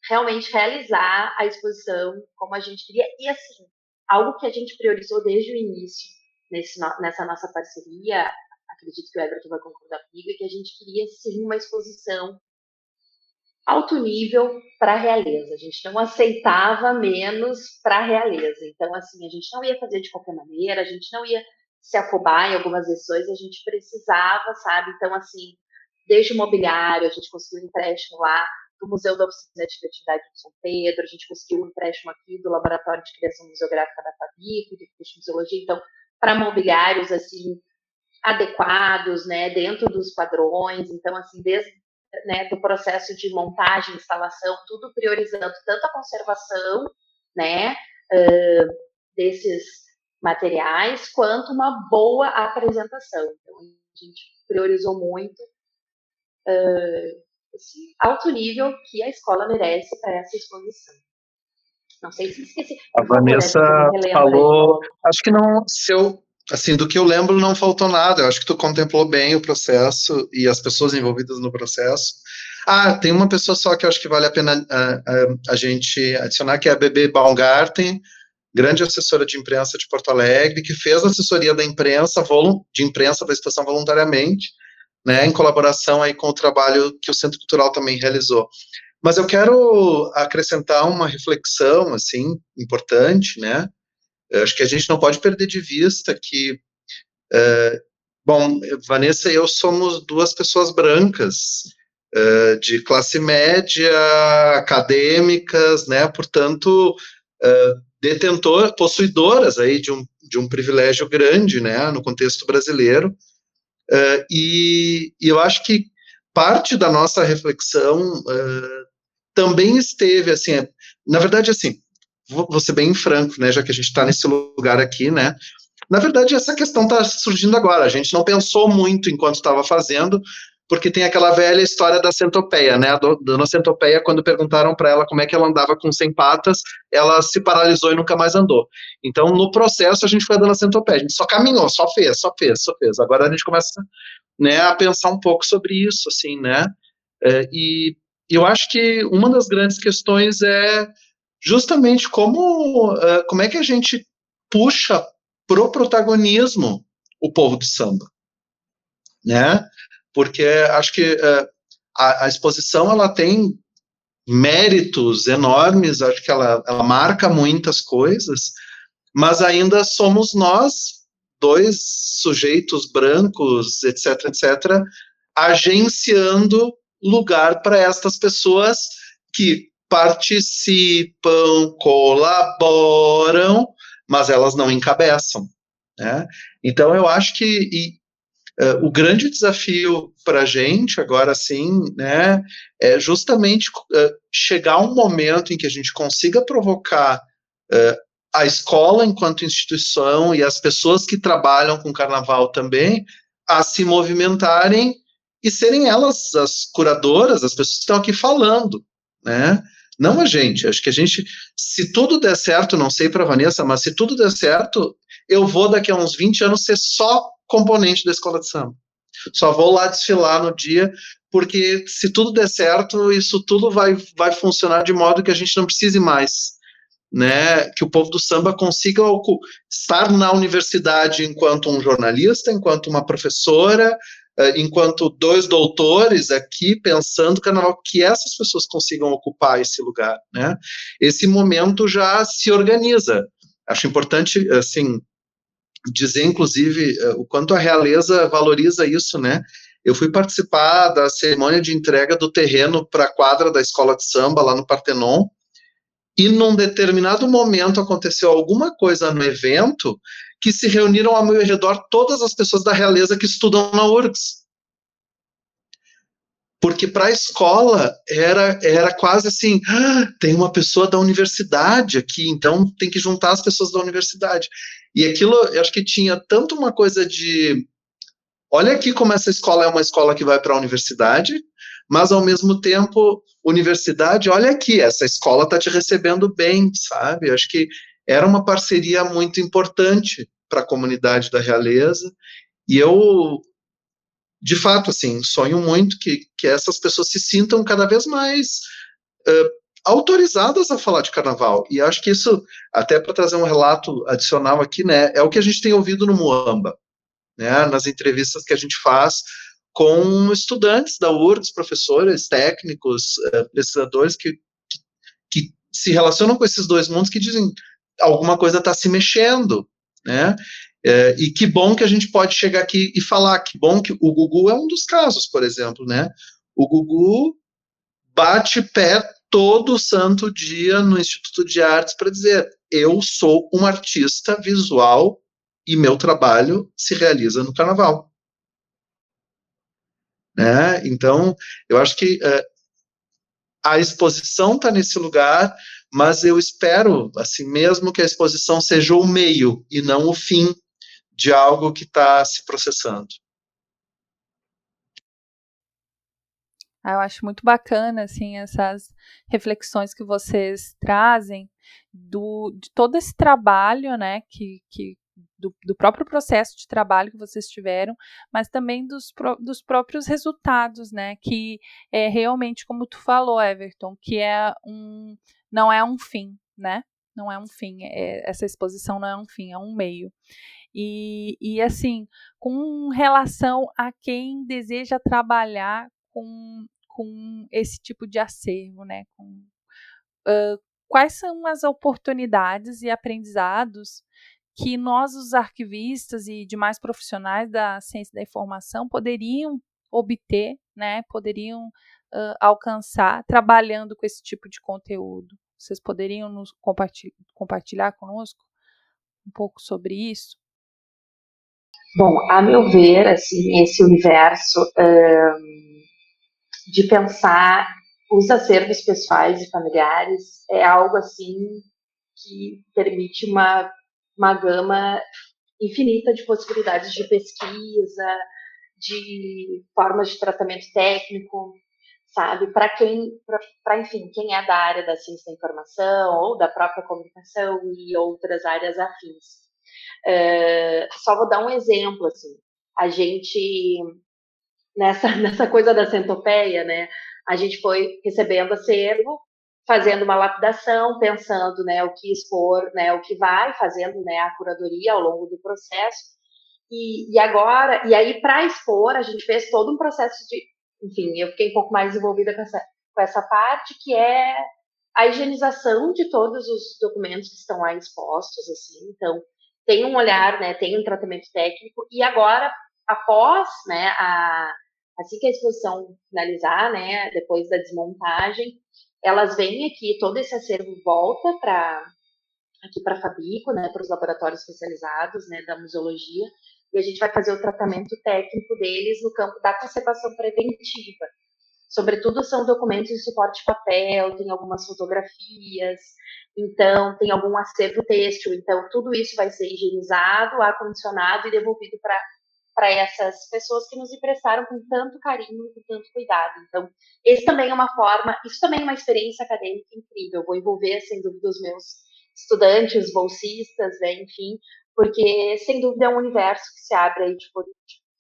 realmente realizar a exposição como a gente queria e assim algo que a gente priorizou desde o início nesse, nessa nossa parceria acredito que o Everton vai concordar comigo, é que a gente queria sim uma exposição alto nível para a realeza. A gente não aceitava menos para a realeza. Então, assim, a gente não ia fazer de qualquer maneira, a gente não ia se afobar em algumas lições, a gente precisava, sabe? Então, assim, desde o mobiliário, a gente conseguiu um empréstimo lá do Museu da Oficina de Criatividade de São Pedro, a gente conseguiu um empréstimo aqui do Laboratório de Criação Museográfica da Curso de Museologia. Então, para mobiliários, assim, adequados, né, dentro dos padrões. Então, assim, desde né, do processo de montagem, instalação, tudo priorizando tanto a conservação, né, uh, desses materiais, quanto uma boa apresentação. Então, a gente priorizou muito uh, esse alto nível que a escola merece para essa exposição. Não sei se esqueci. A Vanessa falou, acho que não, se eu assim, do que eu lembro, não faltou nada. Eu acho que tu contemplou bem o processo e as pessoas envolvidas no processo. Ah, tem uma pessoa só que eu acho que vale a pena a, a, a gente adicionar, que é a Bebê Baumgarten, grande assessora de imprensa de Porto Alegre, que fez a assessoria da imprensa, de imprensa da exposição voluntariamente, né, em colaboração aí com o trabalho que o Centro Cultural também realizou. Mas eu quero acrescentar uma reflexão, assim, importante, né, eu acho que a gente não pode perder de vista que, é, bom, Vanessa e eu somos duas pessoas brancas, é, de classe média, acadêmicas, né, portanto, é, detentor, possuidoras aí de um, de um privilégio grande, né, no contexto brasileiro, é, e, e, eu acho que parte da nossa reflexão é, também esteve, assim, é, na verdade, assim, vou, vou ser bem franco, né, já que a gente está nesse lugar aqui, né, na verdade essa questão está surgindo agora, a gente não pensou muito enquanto estava fazendo, porque tem aquela velha história da centopeia, né, a dona centopeia, quando perguntaram para ela como é que ela andava com 100 patas, ela se paralisou e nunca mais andou. Então, no processo, a gente foi a dona centopeia, a gente só caminhou, só fez, só fez, só fez. Agora a gente começa, né, a pensar um pouco sobre isso, assim, né, é, e eu acho que uma das grandes questões é justamente como, uh, como é que a gente puxa pro protagonismo o povo do samba, né? Porque acho que uh, a, a, exposição ela tem méritos enormes, acho que ela, ela marca muitas coisas, mas ainda somos nós, dois sujeitos brancos, etc., etc., agenciando lugar para estas pessoas que participam, colaboram, mas elas não encabeçam. Né? Então, eu acho que uh, o grande desafio para a gente, agora sim, né, é justamente uh, chegar um momento em que a gente consiga provocar uh, a escola enquanto instituição e as pessoas que trabalham com carnaval também a se movimentarem e serem elas as curadoras, as pessoas que estão aqui falando, né? Não a gente. Acho que a gente, se tudo der certo, não sei para Vanessa, mas se tudo der certo, eu vou daqui a uns 20 anos ser só componente da escola de samba. Só vou lá desfilar no dia, porque se tudo der certo, isso tudo vai, vai funcionar de modo que a gente não precise mais. Né, que o povo do samba consiga estar na universidade enquanto um jornalista, enquanto uma professora, eh, enquanto dois doutores aqui pensando carnaval que essas pessoas consigam ocupar esse lugar, né? Esse momento já se organiza. Acho importante, assim, dizer, inclusive, eh, o quanto a realeza valoriza isso, né? Eu fui participar da cerimônia de entrega do terreno para a quadra da escola de samba lá no Partenon, e num determinado momento aconteceu alguma coisa no evento que se reuniram ao meu redor todas as pessoas da realeza que estudam na URGS. Porque para a escola era, era quase assim: ah, tem uma pessoa da universidade aqui, então tem que juntar as pessoas da universidade. E aquilo, eu acho que tinha tanto uma coisa de. Olha aqui como essa escola é uma escola que vai para a universidade, mas ao mesmo tempo, universidade, olha aqui, essa escola está te recebendo bem, sabe? Eu acho que era uma parceria muito importante para a comunidade da realeza, e eu, de fato, assim, sonho muito que, que essas pessoas se sintam cada vez mais uh, autorizadas a falar de carnaval, e acho que isso, até para trazer um relato adicional aqui, né, é o que a gente tem ouvido no Muamba, né, nas entrevistas que a gente faz, com estudantes da URGS, professores, técnicos, uh, pesquisadores que, que, que, se relacionam com esses dois mundos que dizem alguma coisa está se mexendo, né? É, e que bom que a gente pode chegar aqui e falar, que bom que o Gugu é um dos casos, por exemplo, né? O Gugu bate pé todo santo dia no Instituto de Artes para dizer: eu sou um artista visual e meu trabalho se realiza no carnaval. Né? Então, eu acho que uh, a exposição está nesse lugar, mas eu espero, assim mesmo, que a exposição seja o meio e não o fim de algo que está se processando. Ah, eu acho muito bacana assim essas reflexões que vocês trazem do, de todo esse trabalho, né, que, que do, do, próprio processo de trabalho que vocês tiveram, mas também dos, dos próprios resultados, né? Que é realmente, como tu falou, Everton, que é um, não é um fim, né? Não é um fim. É, essa exposição não é um fim, é um meio. E, e assim, com relação a quem deseja trabalhar com, com esse tipo de acervo, né? Com, uh, quais são as oportunidades e aprendizados que nós, os arquivistas e demais profissionais da ciência da informação, poderiam obter, né, poderiam uh, alcançar trabalhando com esse tipo de conteúdo. Vocês poderiam nos compartilhar, compartilhar conosco um pouco sobre isso? Bom, a meu ver, assim, esse universo de pensar os acervos pessoais e familiares é algo assim que permite uma uma gama infinita de possibilidades de pesquisa, de formas de tratamento técnico, sabe? Para quem, para enfim, quem é da área da ciência da informação ou da própria comunicação e outras áreas afins. Uh, só vou dar um exemplo, assim. A gente nessa nessa coisa da centopeia, né? A gente foi recebendo acervo fazendo uma lapidação, pensando né, o que expor, né, o que vai, fazendo né, a curadoria ao longo do processo. E, e agora, e aí para expor, a gente fez todo um processo de, enfim, eu fiquei um pouco mais envolvida com essa, com essa parte, que é a higienização de todos os documentos que estão lá expostos, assim, então tem um olhar, né, tem um tratamento técnico, e agora, após, né, a, assim que a exposição finalizar, né, depois da desmontagem, elas vêm aqui, todo esse acervo volta para aqui para a Fabico, né, para os laboratórios especializados, né, da museologia, e a gente vai fazer o tratamento técnico deles no campo da conservação preventiva. Sobretudo são documentos de suporte papel, tem algumas fotografias, então tem algum acervo têxtil, então tudo isso vai ser higienizado, ar-condicionado e devolvido para para essas pessoas que nos emprestaram com tanto carinho e com tanto cuidado. Então, esse também é uma forma, isso também é uma experiência acadêmica incrível. Vou envolver, sem dúvida, os meus estudantes, bolsistas, né, enfim, porque, sem dúvida, é um universo que se abre aí de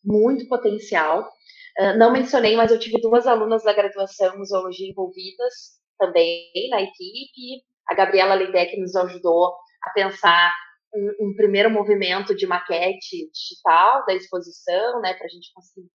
muito potencial. Uh, não mencionei, mas eu tive duas alunas da graduação em museologia envolvidas também na equipe. A Gabriela Lindeck nos ajudou a pensar um, um, primeiro movimento de maquete digital da exposição, né, para a gente conseguir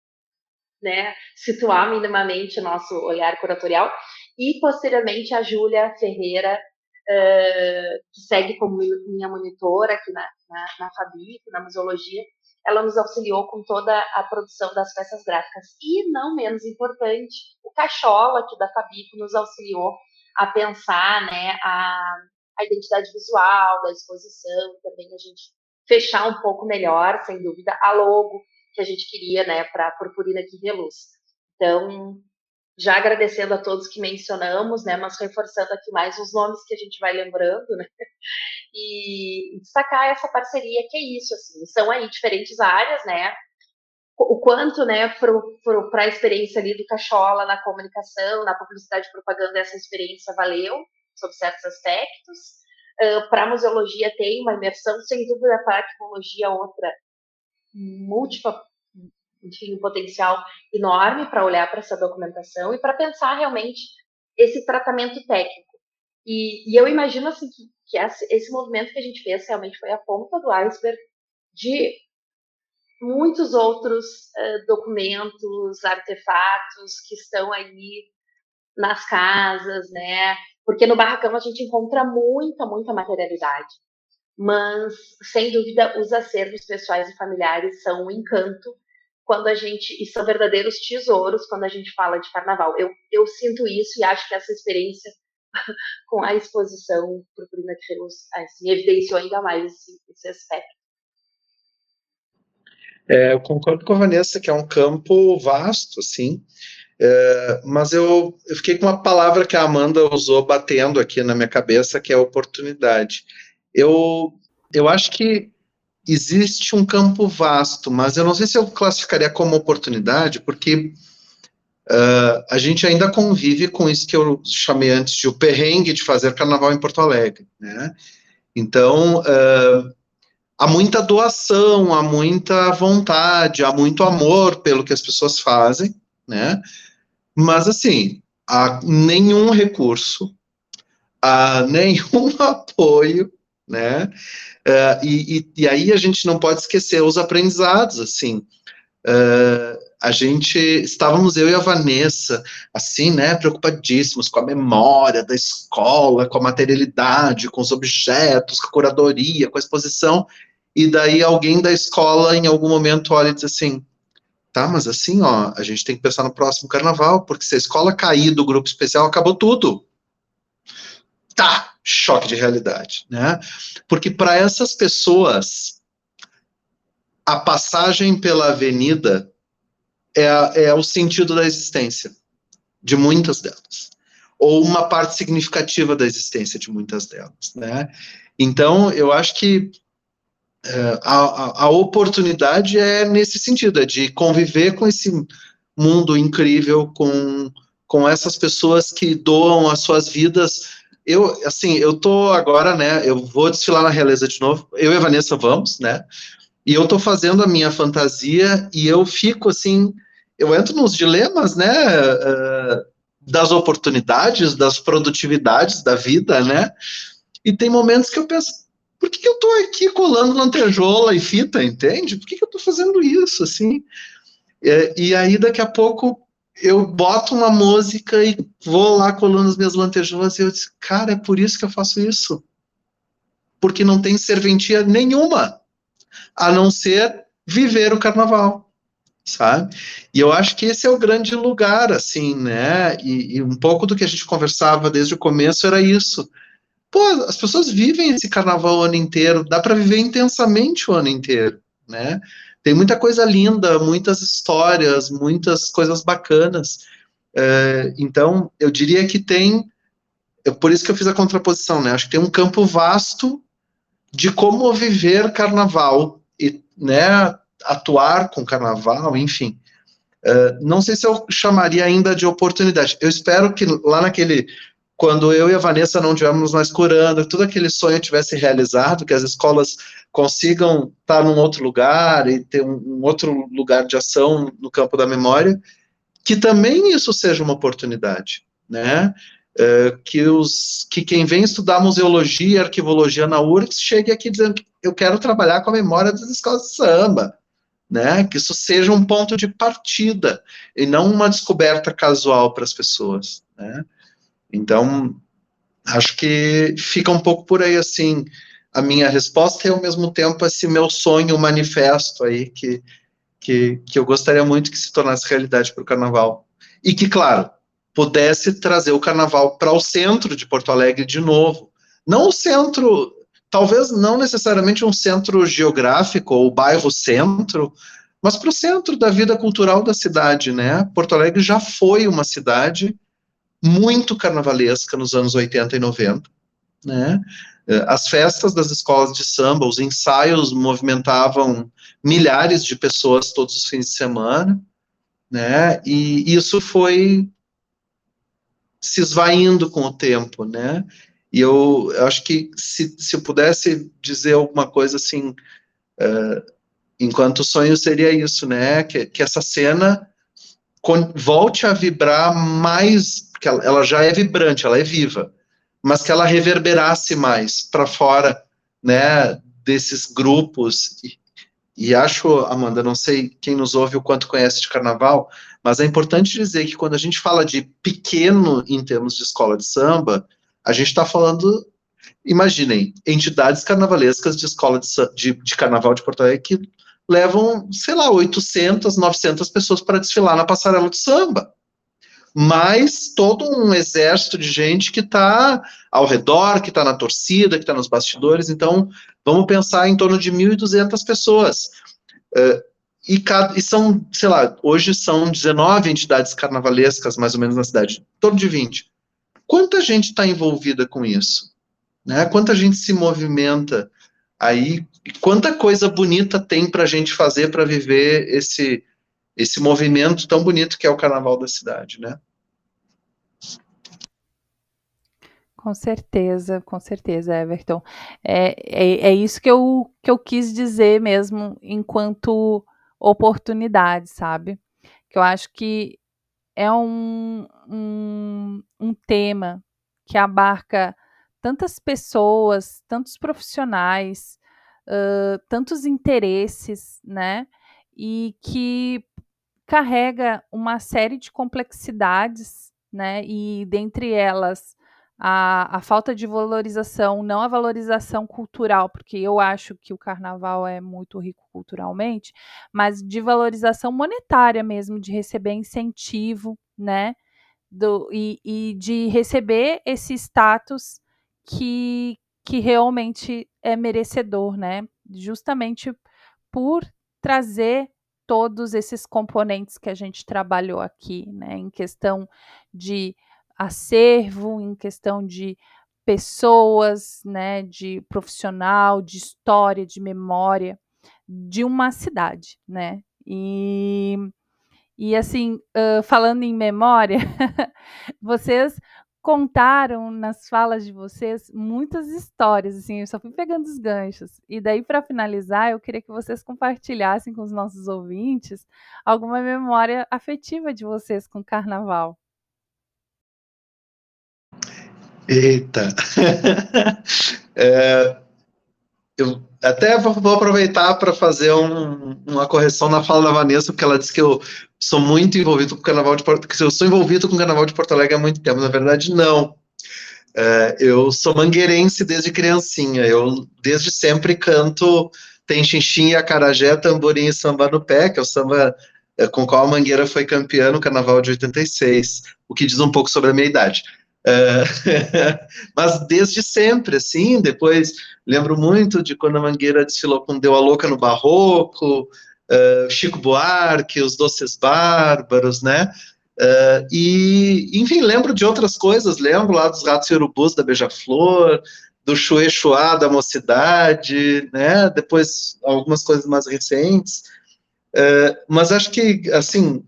né, situar minimamente o nosso olhar curatorial, e posteriormente a Júlia Ferreira, uh, que segue como minha monitora aqui na, na, na Fabico, na museologia, ela nos auxiliou com toda a produção das peças gráficas. E, não menos importante, o Cachola, aqui da Fabico, nos auxiliou a pensar né, a, a identidade visual da exposição, também a gente fechar um pouco melhor, sem dúvida, a logo que a gente queria né, para a Purpurina que reluz. Então, já agradecendo a todos que mencionamos, né, mas reforçando aqui mais os nomes que a gente vai lembrando, né, e destacar essa parceria que é isso, assim, são aí diferentes áreas, né, o quanto, né, para a experiência ali do Cachola na comunicação, na publicidade e propaganda, essa experiência valeu, sob certos aspectos, uh, para a museologia tem uma imersão, sem dúvida, para a arqueologia outra, múltipla enfim, um potencial enorme para olhar para essa documentação e para pensar realmente esse tratamento técnico. E, e eu imagino assim que, que esse, movimento que a gente fez realmente foi a ponta do iceberg de muitos outros uh, documentos, artefatos que estão aí nas casas, né? Porque no barracão a gente encontra muita, muita materialidade. Mas, sem dúvida, os acervos pessoais e familiares são um encanto quando a gente. E são verdadeiros tesouros quando a gente fala de carnaval. Eu, eu sinto isso e acho que essa experiência com a exposição Purpurina Ferus assim, evidenciou ainda mais esse, esse aspecto. É, eu concordo com a Vanessa que é um campo vasto, assim, é, mas eu, eu fiquei com uma palavra que a Amanda usou batendo aqui na minha cabeça, que é oportunidade. Eu, eu acho que existe um campo vasto, mas eu não sei se eu classificaria como oportunidade, porque uh, a gente ainda convive com isso que eu chamei antes de o perrengue de fazer carnaval em Porto Alegre, né? Então, uh, há muita doação, há muita vontade, há muito amor pelo que as pessoas fazem, né? Mas, assim, há nenhum recurso, há nenhum apoio, né? Uh, e, e, e, aí a gente não pode esquecer os aprendizados, assim. Uh, a gente estávamos eu e a Vanessa, assim, né, preocupadíssimos com a memória da escola, com a materialidade, com os objetos, com a curadoria, com a exposição. E daí alguém da escola, em algum momento, olha e diz assim: tá, mas assim, ó, a gente tem que pensar no próximo carnaval, porque se a escola cair do grupo especial, acabou tudo. Tá, choque de realidade, né? Porque para essas pessoas, a passagem pela avenida é, é o sentido da existência de muitas delas, ou uma parte significativa da existência de muitas delas, né? Então, eu acho que é, a, a, oportunidade é nesse sentido, é de conviver com esse mundo incrível, com, com essas pessoas que doam as suas vidas eu, assim, eu tô agora, né, eu vou desfilar na Realeza de novo, eu e a Vanessa vamos, né, e eu tô fazendo a minha fantasia e eu fico, assim, eu entro nos dilemas, né, uh, das oportunidades, das produtividades da vida, né, e tem momentos que eu penso, por que, que eu tô aqui colando lantejola e fita, entende? Por que, que eu tô fazendo isso, assim? É, e aí, daqui a pouco, eu boto uma música e vou lá colando as minhas lantejoulas e eu disse, cara, é por isso que eu faço isso. Porque não tem serventia nenhuma, a não ser viver o carnaval, sabe? E eu acho que esse é o grande lugar, assim, né? E, e um pouco do que a gente conversava desde o começo era isso. Pô, as pessoas vivem esse carnaval o ano inteiro, dá para viver intensamente o ano inteiro, né? Tem muita coisa linda, muitas histórias, muitas coisas bacanas. É, então, eu diria que tem. É por isso que eu fiz a contraposição, né? Acho que tem um campo vasto de como viver carnaval e, né, atuar com carnaval, enfim. Uh, não sei se eu chamaria ainda de oportunidade. Eu espero que lá naquele quando eu e a Vanessa não estivermos mais curando, todo aquele sonho tivesse realizado, que as escolas consigam estar num outro lugar e ter um, um outro lugar de ação no campo da memória, que também isso seja uma oportunidade, né? É, que, os, que quem vem estudar museologia e arquivologia na URGS chegue aqui dizendo que eu quero trabalhar com a memória das escolas de samba, né? Que isso seja um ponto de partida e não uma descoberta casual para as pessoas, né? Então, acho que fica um pouco por aí assim. A minha resposta e ao mesmo tempo esse meu sonho manifesto aí que, que, que eu gostaria muito que se tornasse realidade para o carnaval. E que, claro, pudesse trazer o carnaval para o centro de Porto Alegre de novo. Não o centro, talvez não necessariamente um centro geográfico ou bairro centro, mas para o centro da vida cultural da cidade, né? Porto Alegre já foi uma cidade muito carnavalesca nos anos 80 e 90, né? Eh, as festas das escolas de samba, os ensaios movimentavam milhares de pessoas todos os fins de semana, né? E isso foi se esvaindo com o tempo, né? E eu, eu acho que se, se eu pudesse dizer alguma coisa assim, uh, enquanto sonho seria isso, né? Que, que essa cena volte a vibrar mais, porque ela, ela já é vibrante, ela é viva, mas que ela reverberasse mais para fora, né, desses grupos. E, e, acho, Amanda, não sei quem nos ouve o quanto conhece de carnaval, mas é importante dizer que quando a gente fala de pequeno em termos de escola de samba, a gente está falando, imaginem, entidades carnavalescas de escola de, de, de carnaval de Porto Alegre que levam, sei lá, 800, 900 pessoas para desfilar na passarela de samba mas todo um exército de gente que está ao redor, que está na torcida, que está nos bastidores. Então, vamos pensar em torno de 1.200 pessoas. Uh, e, cada, e, são, sei lá, hoje são 19 entidades carnavalescas, mais ou menos, na cidade, em torno de 20. Quanta gente está envolvida com isso? Né? Quanta gente se movimenta aí? Quanta coisa bonita tem para a gente fazer para viver esse, esse movimento tão bonito que é o carnaval da cidade, né? Com certeza, com certeza, Everton. É, é, é isso que eu, que eu quis dizer mesmo enquanto oportunidade, sabe? Que eu acho que é um, um, um tema que abarca tantas pessoas, tantos profissionais, uh, tantos interesses, né? E que carrega uma série de complexidades, né? E dentre elas a, a falta de valorização, não a valorização cultural, porque eu acho que o carnaval é muito rico culturalmente, mas de valorização monetária mesmo, de receber incentivo, né? Do, e, e de receber esse status que, que realmente é merecedor, né? Justamente por trazer todos esses componentes que a gente trabalhou aqui, né, em questão de acervo, em questão de pessoas, né, de profissional, de história, de memória de uma cidade, né? E, e assim, uh, falando em memória, vocês contaram nas falas de vocês muitas histórias, assim, eu só fui pegando os ganchos. E daí, para finalizar, eu queria que vocês compartilhassem com os nossos ouvintes alguma memória afetiva de vocês com o carnaval. Eita! é, eu até vou, aproveitar para fazer um, uma correção na fala da Vanessa, porque ela disse que eu sou muito envolvido com o Carnaval de Porto que eu sou envolvido com o Carnaval de Porto Alegre há muito tempo. Na verdade, não. É, eu sou mangueirense desde criancinha. Eu, desde sempre, canto Tem Xinxim, Acarajé, Tamborim e Samba no Pé, que é o samba é, com qual a Mangueira foi campeã no Carnaval de 86, o que diz um pouco sobre a minha idade. É, mas desde sempre, assim, depois lembro muito de quando a Mangueira desfilou com Deu a Louca no Barroco, uh, Chico Buarque, os Doces Bárbaros, né? Uh, e, enfim, lembro de outras coisas, lembro lá dos Ratos e Urubus da Beija-Flor, do Chue Chuá da Mocidade, né? Depois algumas coisas mais recentes. Mas acho que, assim,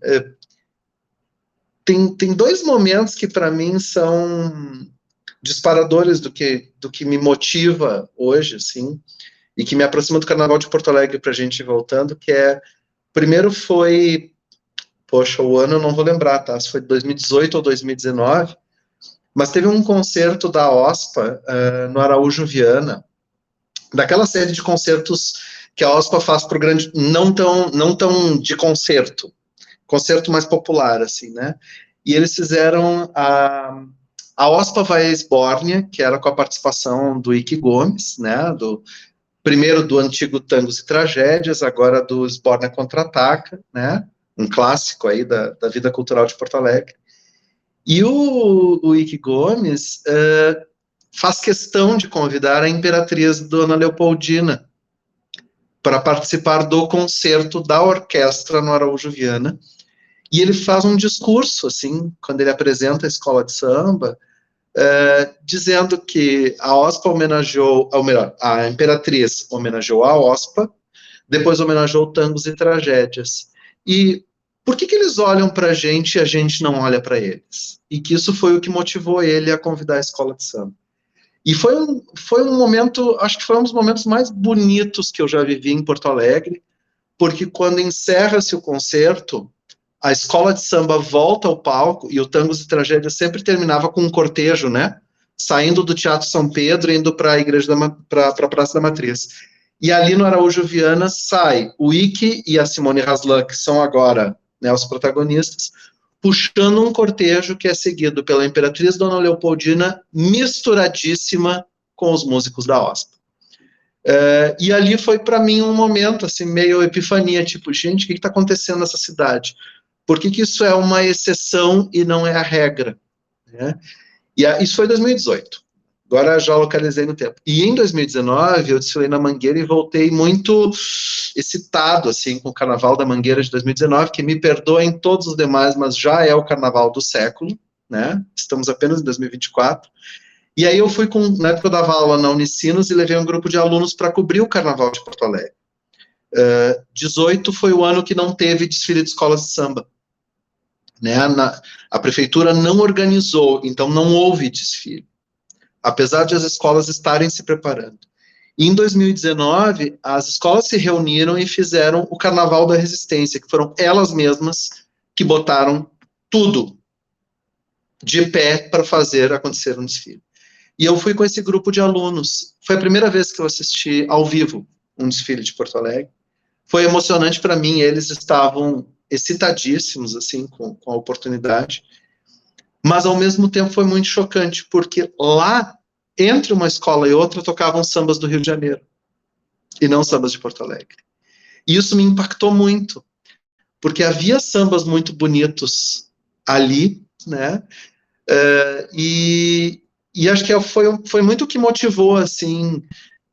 tem, tem dois momentos que para mim são disparadores do que, do que me motiva hoje, assim, e que me aproxima do Carnaval de Porto Alegre para a gente ir voltando, que é, primeiro foi, poxa, o ano eu não vou lembrar, tá, se foi 2018 ou 2019, mas teve um concerto da OSPA uh, no Araújo Viana, daquela série de concertos que a OSPA faz para o grande, não tão, não tão de concerto, concerto mais popular, assim, né, e eles fizeram a, A OSPA vai Esbórnia, que era com a participação do Ike Gomes, né, do, primeiro do antigo Tangos e Tragédias, agora do Esbórnia Contra-Ataca, né, um clássico aí da, da vida cultural de Porto Alegre. E o, o Ike Gomes uh, faz questão de convidar a imperatriz Dona Leopoldina para participar do concerto da orquestra no Araújo Viana. E ele faz um discurso, assim, quando ele apresenta a escola de samba, uh, dizendo que a OSPA homenageou, ou melhor, a imperatriz homenageou a OSPA, depois homenageou tangos e tragédias. E por que, que eles olham para a gente e a gente não olha para eles? E que isso foi o que motivou ele a convidar a escola de samba. E foi um, foi um momento, acho que foi um dos momentos mais bonitos que eu já vivi em Porto Alegre, porque quando encerra-se o concerto, a escola de samba volta ao palco e o Tangos e Tragédia sempre terminava com um cortejo, né? Saindo do Teatro São Pedro indo para a igreja para a Praça da Matriz. E ali no Araújo Viana sai o Ike e a Simone Haslan, que são agora né, os protagonistas, puxando um cortejo que é seguido pela Imperatriz Dona Leopoldina, misturadíssima com os músicos da OSPA. É, e ali foi para mim um momento, assim, meio epifania, tipo, gente, o que está acontecendo nessa cidade? Por que, que isso é uma exceção e não é a regra? Né? E a, isso foi 2018. Agora já localizei no tempo. E em 2019 eu desfilei na Mangueira e voltei muito excitado assim com o Carnaval da Mangueira de 2019, que me perdoem todos os demais, mas já é o Carnaval do século, né? Estamos apenas em 2024. E aí eu fui com, na época eu dava aula na Unicinos e levei um grupo de alunos para cobrir o Carnaval de Porto Alegre. Uh, 18 foi o ano que não teve desfile de escolas de samba. Né? Na, a prefeitura não organizou, então não houve desfile apesar de as escolas estarem se preparando. Em 2019, as escolas se reuniram e fizeram o Carnaval da Resistência, que foram elas mesmas que botaram tudo de pé para fazer acontecer um desfile. E eu fui com esse grupo de alunos. Foi a primeira vez que eu assisti ao vivo um desfile de Porto Alegre. Foi emocionante para mim, eles estavam excitadíssimos assim com, com a oportunidade mas ao mesmo tempo foi muito chocante, porque lá, entre uma escola e outra, tocavam sambas do Rio de Janeiro, e não sambas de Porto Alegre. E isso me impactou muito, porque havia sambas muito bonitos ali, né, uh, e, e acho que foi, foi muito o que motivou, assim,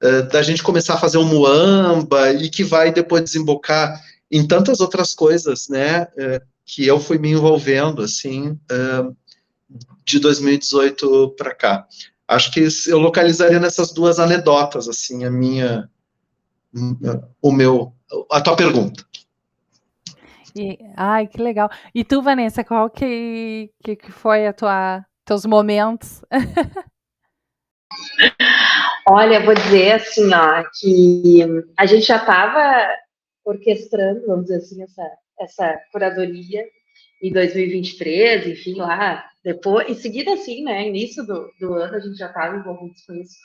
uh, da gente começar a fazer o Muamba, e que vai depois desembocar em tantas outras coisas, né, uh, que eu fui me envolvendo, assim, uh, de 2018 para cá. Acho que eu localizaria nessas duas anedotas, assim, a minha, o meu, a tua pergunta. E, ai, que legal. E tu, Vanessa, qual que, que, que foi a tua, teus momentos? Olha, vou dizer assim, ó, que a gente já estava orquestrando, vamos dizer assim, essa, essa curadoria em 2023, enfim, lá, depois, em seguida, assim, né, início do, do ano, a gente já estava envolvido com isso,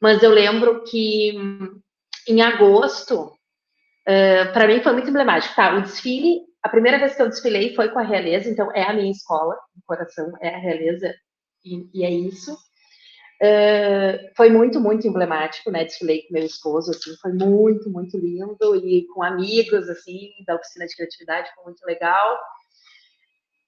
mas eu lembro que em agosto, uh, para mim foi muito emblemático, tá, o desfile, a primeira vez que eu desfilei foi com a Realeza, então é a minha escola, o coração é a Realeza, e, e é isso, Uh, foi muito, muito emblemático, né? Desfilei com meu esposo, assim, foi muito, muito lindo e com amigos, assim, da oficina de criatividade, foi muito legal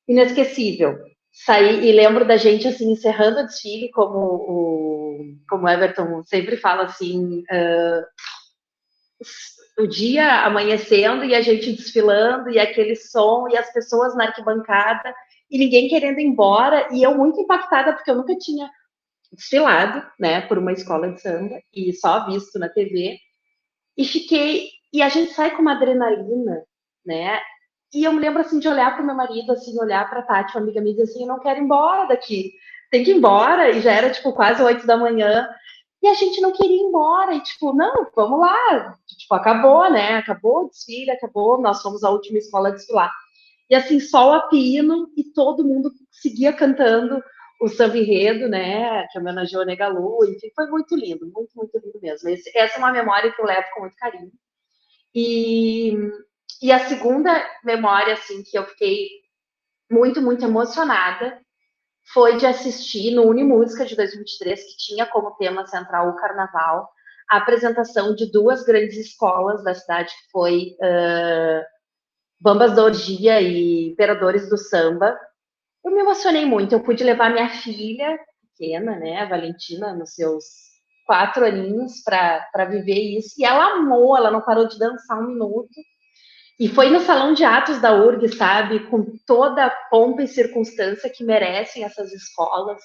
inesquecível. Saí e lembro da gente assim encerrando o desfile, como o como Everton sempre fala assim, uh, o dia amanhecendo e a gente desfilando e aquele som e as pessoas na arquibancada e ninguém querendo ir embora e eu muito impactada porque eu nunca tinha desfilado, né, por uma escola de samba e só visto na TV e fiquei e a gente sai com uma adrenalina, né? E eu me lembro assim de olhar para o meu marido, assim, olhar para Tati, uma amiga minha, dizer assim, eu não quero ir embora daqui, tem que ir embora. E já era tipo quase oito da manhã. E a gente não queria ir embora, e tipo, não, vamos lá. Tipo, acabou, né? Acabou o desfile, acabou, nós fomos a última escola a desfilar. E assim, sol a pino, e todo mundo seguia cantando o samba enredo, né? Que homenageou a Negalu, enfim, foi muito lindo, muito, muito lindo mesmo. Esse, essa é uma memória que eu levo com muito carinho. E e a segunda memória, assim, que eu fiquei muito, muito emocionada foi de assistir no Unimúsica de 2023, que tinha como tema central o carnaval, a apresentação de duas grandes escolas da cidade, que foi uh, Bambas da Orgia e Imperadores do Samba. Eu me emocionei muito, eu pude levar minha filha pequena, né, a Valentina, nos seus quatro aninhos, para viver isso, e ela amou, ela não parou de dançar um minuto, e foi no salão de atos da URG, sabe, com toda a pompa e circunstância que merecem essas escolas.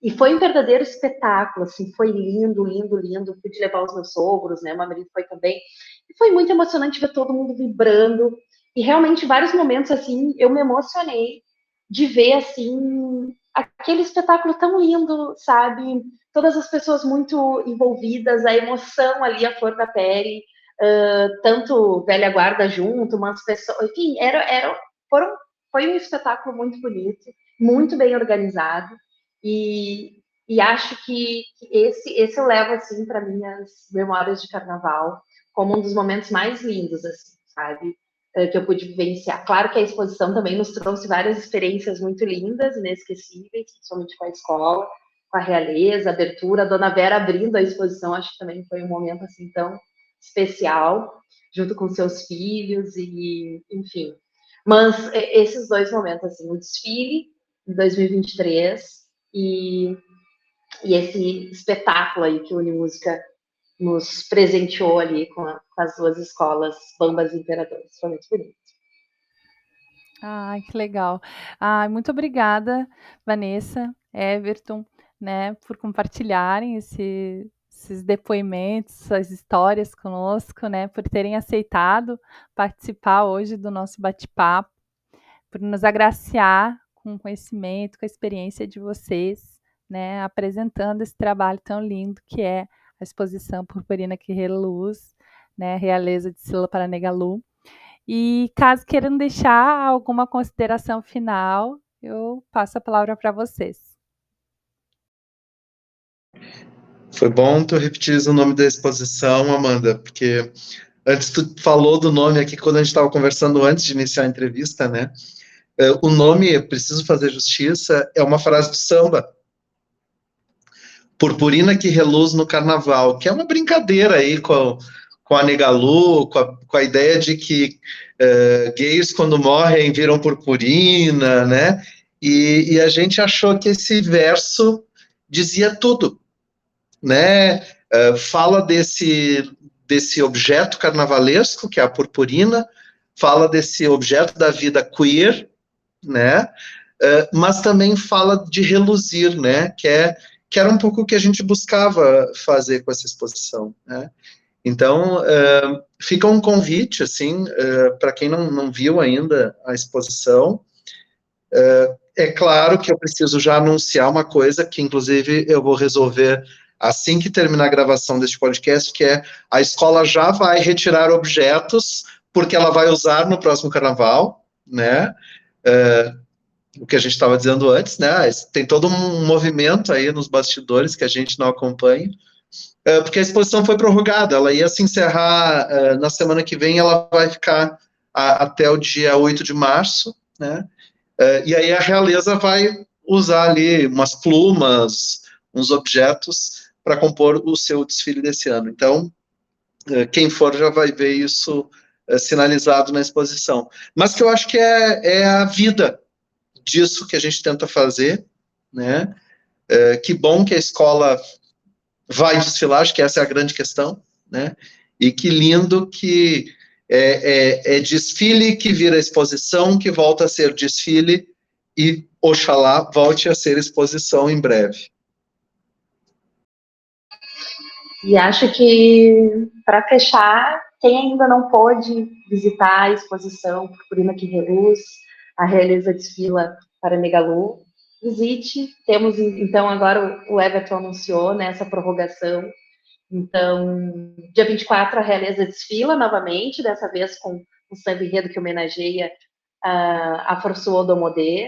E foi um verdadeiro espetáculo, assim, foi lindo, lindo, lindo. Pude levar os meus sogros, né? Meu marido foi também. E foi muito emocionante ver todo mundo vibrando. E realmente, vários momentos, assim, eu me emocionei de ver, assim, aquele espetáculo tão lindo, sabe? Todas as pessoas muito envolvidas, a emoção ali, a flor da pele uh, tanto velha guarda junto, umas pessoas, enfim, era, era, foram, foi um espetáculo muito bonito, muito bem organizado e, e acho que, esse, esse eu levo assim para minhas memórias de carnaval como um dos momentos mais lindos, assim, sabe? Que eu pude vivenciar. Claro que a exposição também nos trouxe várias experiências muito lindas, inesquecíveis, principalmente com a escola, com a realeza, a abertura, a Dona Vera abrindo a exposição, acho que também foi um momento assim tão especial, junto com seus filhos e, enfim. Mas esses dois momentos, assim, o desfile em 2023 e, e esse espetáculo aí que o Unimúsica nos presenteou ali com, a, com as duas escolas Bambas e Imperadores. Foi muito bonito. Ai, que legal. Ai, muito obrigada, Vanessa, Everton, né, por compartilharem esse, esses depoimentos, essas histórias conosco, né, por terem aceitado participar hoje do nosso bate-papo, por nos agraciar com o conhecimento, com a experiência de vocês, né, apresentando esse trabalho tão lindo que é a exposição Purpurina que reluz, né, Realeza de Sila Paranegalu. E caso queiram deixar alguma consideração final, eu passo a palavra para vocês. Foi bom tu repetir o nome da exposição, Amanda, porque antes tu falou do nome aqui quando a gente estava conversando antes de iniciar a entrevista, né? É, o nome, preciso fazer justiça, é uma frase do samba. Purpurina que reluz no carnaval, que é uma brincadeira aí com, com a Negalu, com a, com a ideia de que uh, gays quando morrem viram purpurina, né? E, e a gente achou que esse verso dizia tudo né, uh, fala desse, desse objeto carnavalesco, que é a purpurina, fala desse objeto da vida queer, né, uh, mas também fala de reluzir, né, que, é, que era um pouco o que a gente buscava fazer com essa exposição, né. Então, uh, fica um convite, assim, para quem não, não viu ainda a exposição, é claro que eu preciso já anunciar uma coisa que, inclusive, eu vou resolver assim que terminar a gravação deste podcast, que é a escola já vai retirar objetos, porque ela vai usar no próximo carnaval, né? É, o que a gente estava dizendo antes, né? Tem todo um movimento aí nos bastidores que a gente não acompanha, é, porque a exposição foi prorrogada, ela ia se encerrar é, na semana que vem, ela vai ficar até o dia 8 de março, né? É, e aí a realeza vai usar ali umas plumas, uns objetos para compor o seu desfile desse ano. Então, quem for já vai ver isso sinalizado na exposição. Mas que eu acho que é, é a vida disso que a gente tenta fazer, né? É, que bom que a escola vai desfilar, acho que essa é a grande questão, né? E que lindo que é, é, é desfile que vira exposição, que volta a ser desfile e, oxalá, volte a ser exposição em breve. E acho que, para fechar, quem ainda não pôde visitar a exposição Purpurina que Reluz, a Realeza Desfila para Megalu, visite. Temos, então, agora o Everton anunciou né, essa prorrogação. Então, dia 24, a Realeza desfila novamente, dessa vez com um samba enredo que homenageia a, a Forçuo Domodê,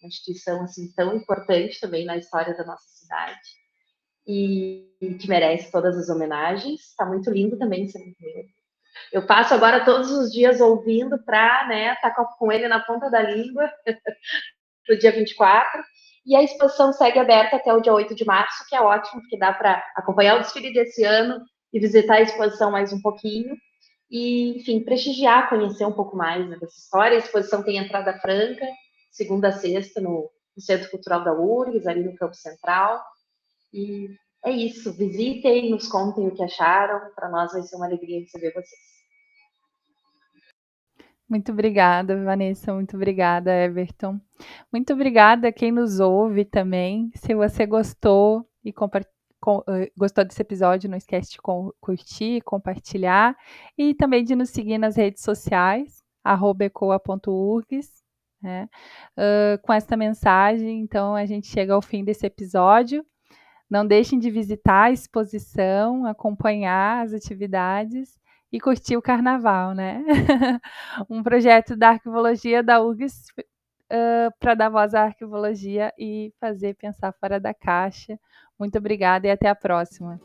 uma instituição assim, tão importante também na história da nossa cidade e que merece todas as homenagens. Está muito lindo também esse enredo. Eu passo agora todos os dias ouvindo para né, estar tá com ele na ponta da língua no dia 24. E a exposição segue aberta até o dia 8 de março, que é ótimo, porque dá para acompanhar o desfile desse ano e visitar a exposição mais um pouquinho. E, enfim, prestigiar, conhecer um pouco mais né, dessa história. A exposição tem entrada franca, segunda a sexta, no, no Centro Cultural da URGS, ali no Campo Central. E é isso. Visitem, nos contem o que acharam. Para nós vai ser uma alegria receber vocês. Muito obrigada, Vanessa. Muito obrigada, Everton. Muito obrigada a quem nos ouve também. Se você gostou e eh, gostou desse episódio, não esquece de curtir, compartilhar e também de nos seguir nas redes sociais, ecoa.urgs. Né? Uh, com esta mensagem, então a gente chega ao fim desse episódio. Não deixem de visitar a exposição, acompanhar as atividades e curtir o carnaval, né? um projeto da arquivologia da URGS uh, para dar voz à arquivologia e fazer pensar fora da caixa. Muito obrigada e até a próxima.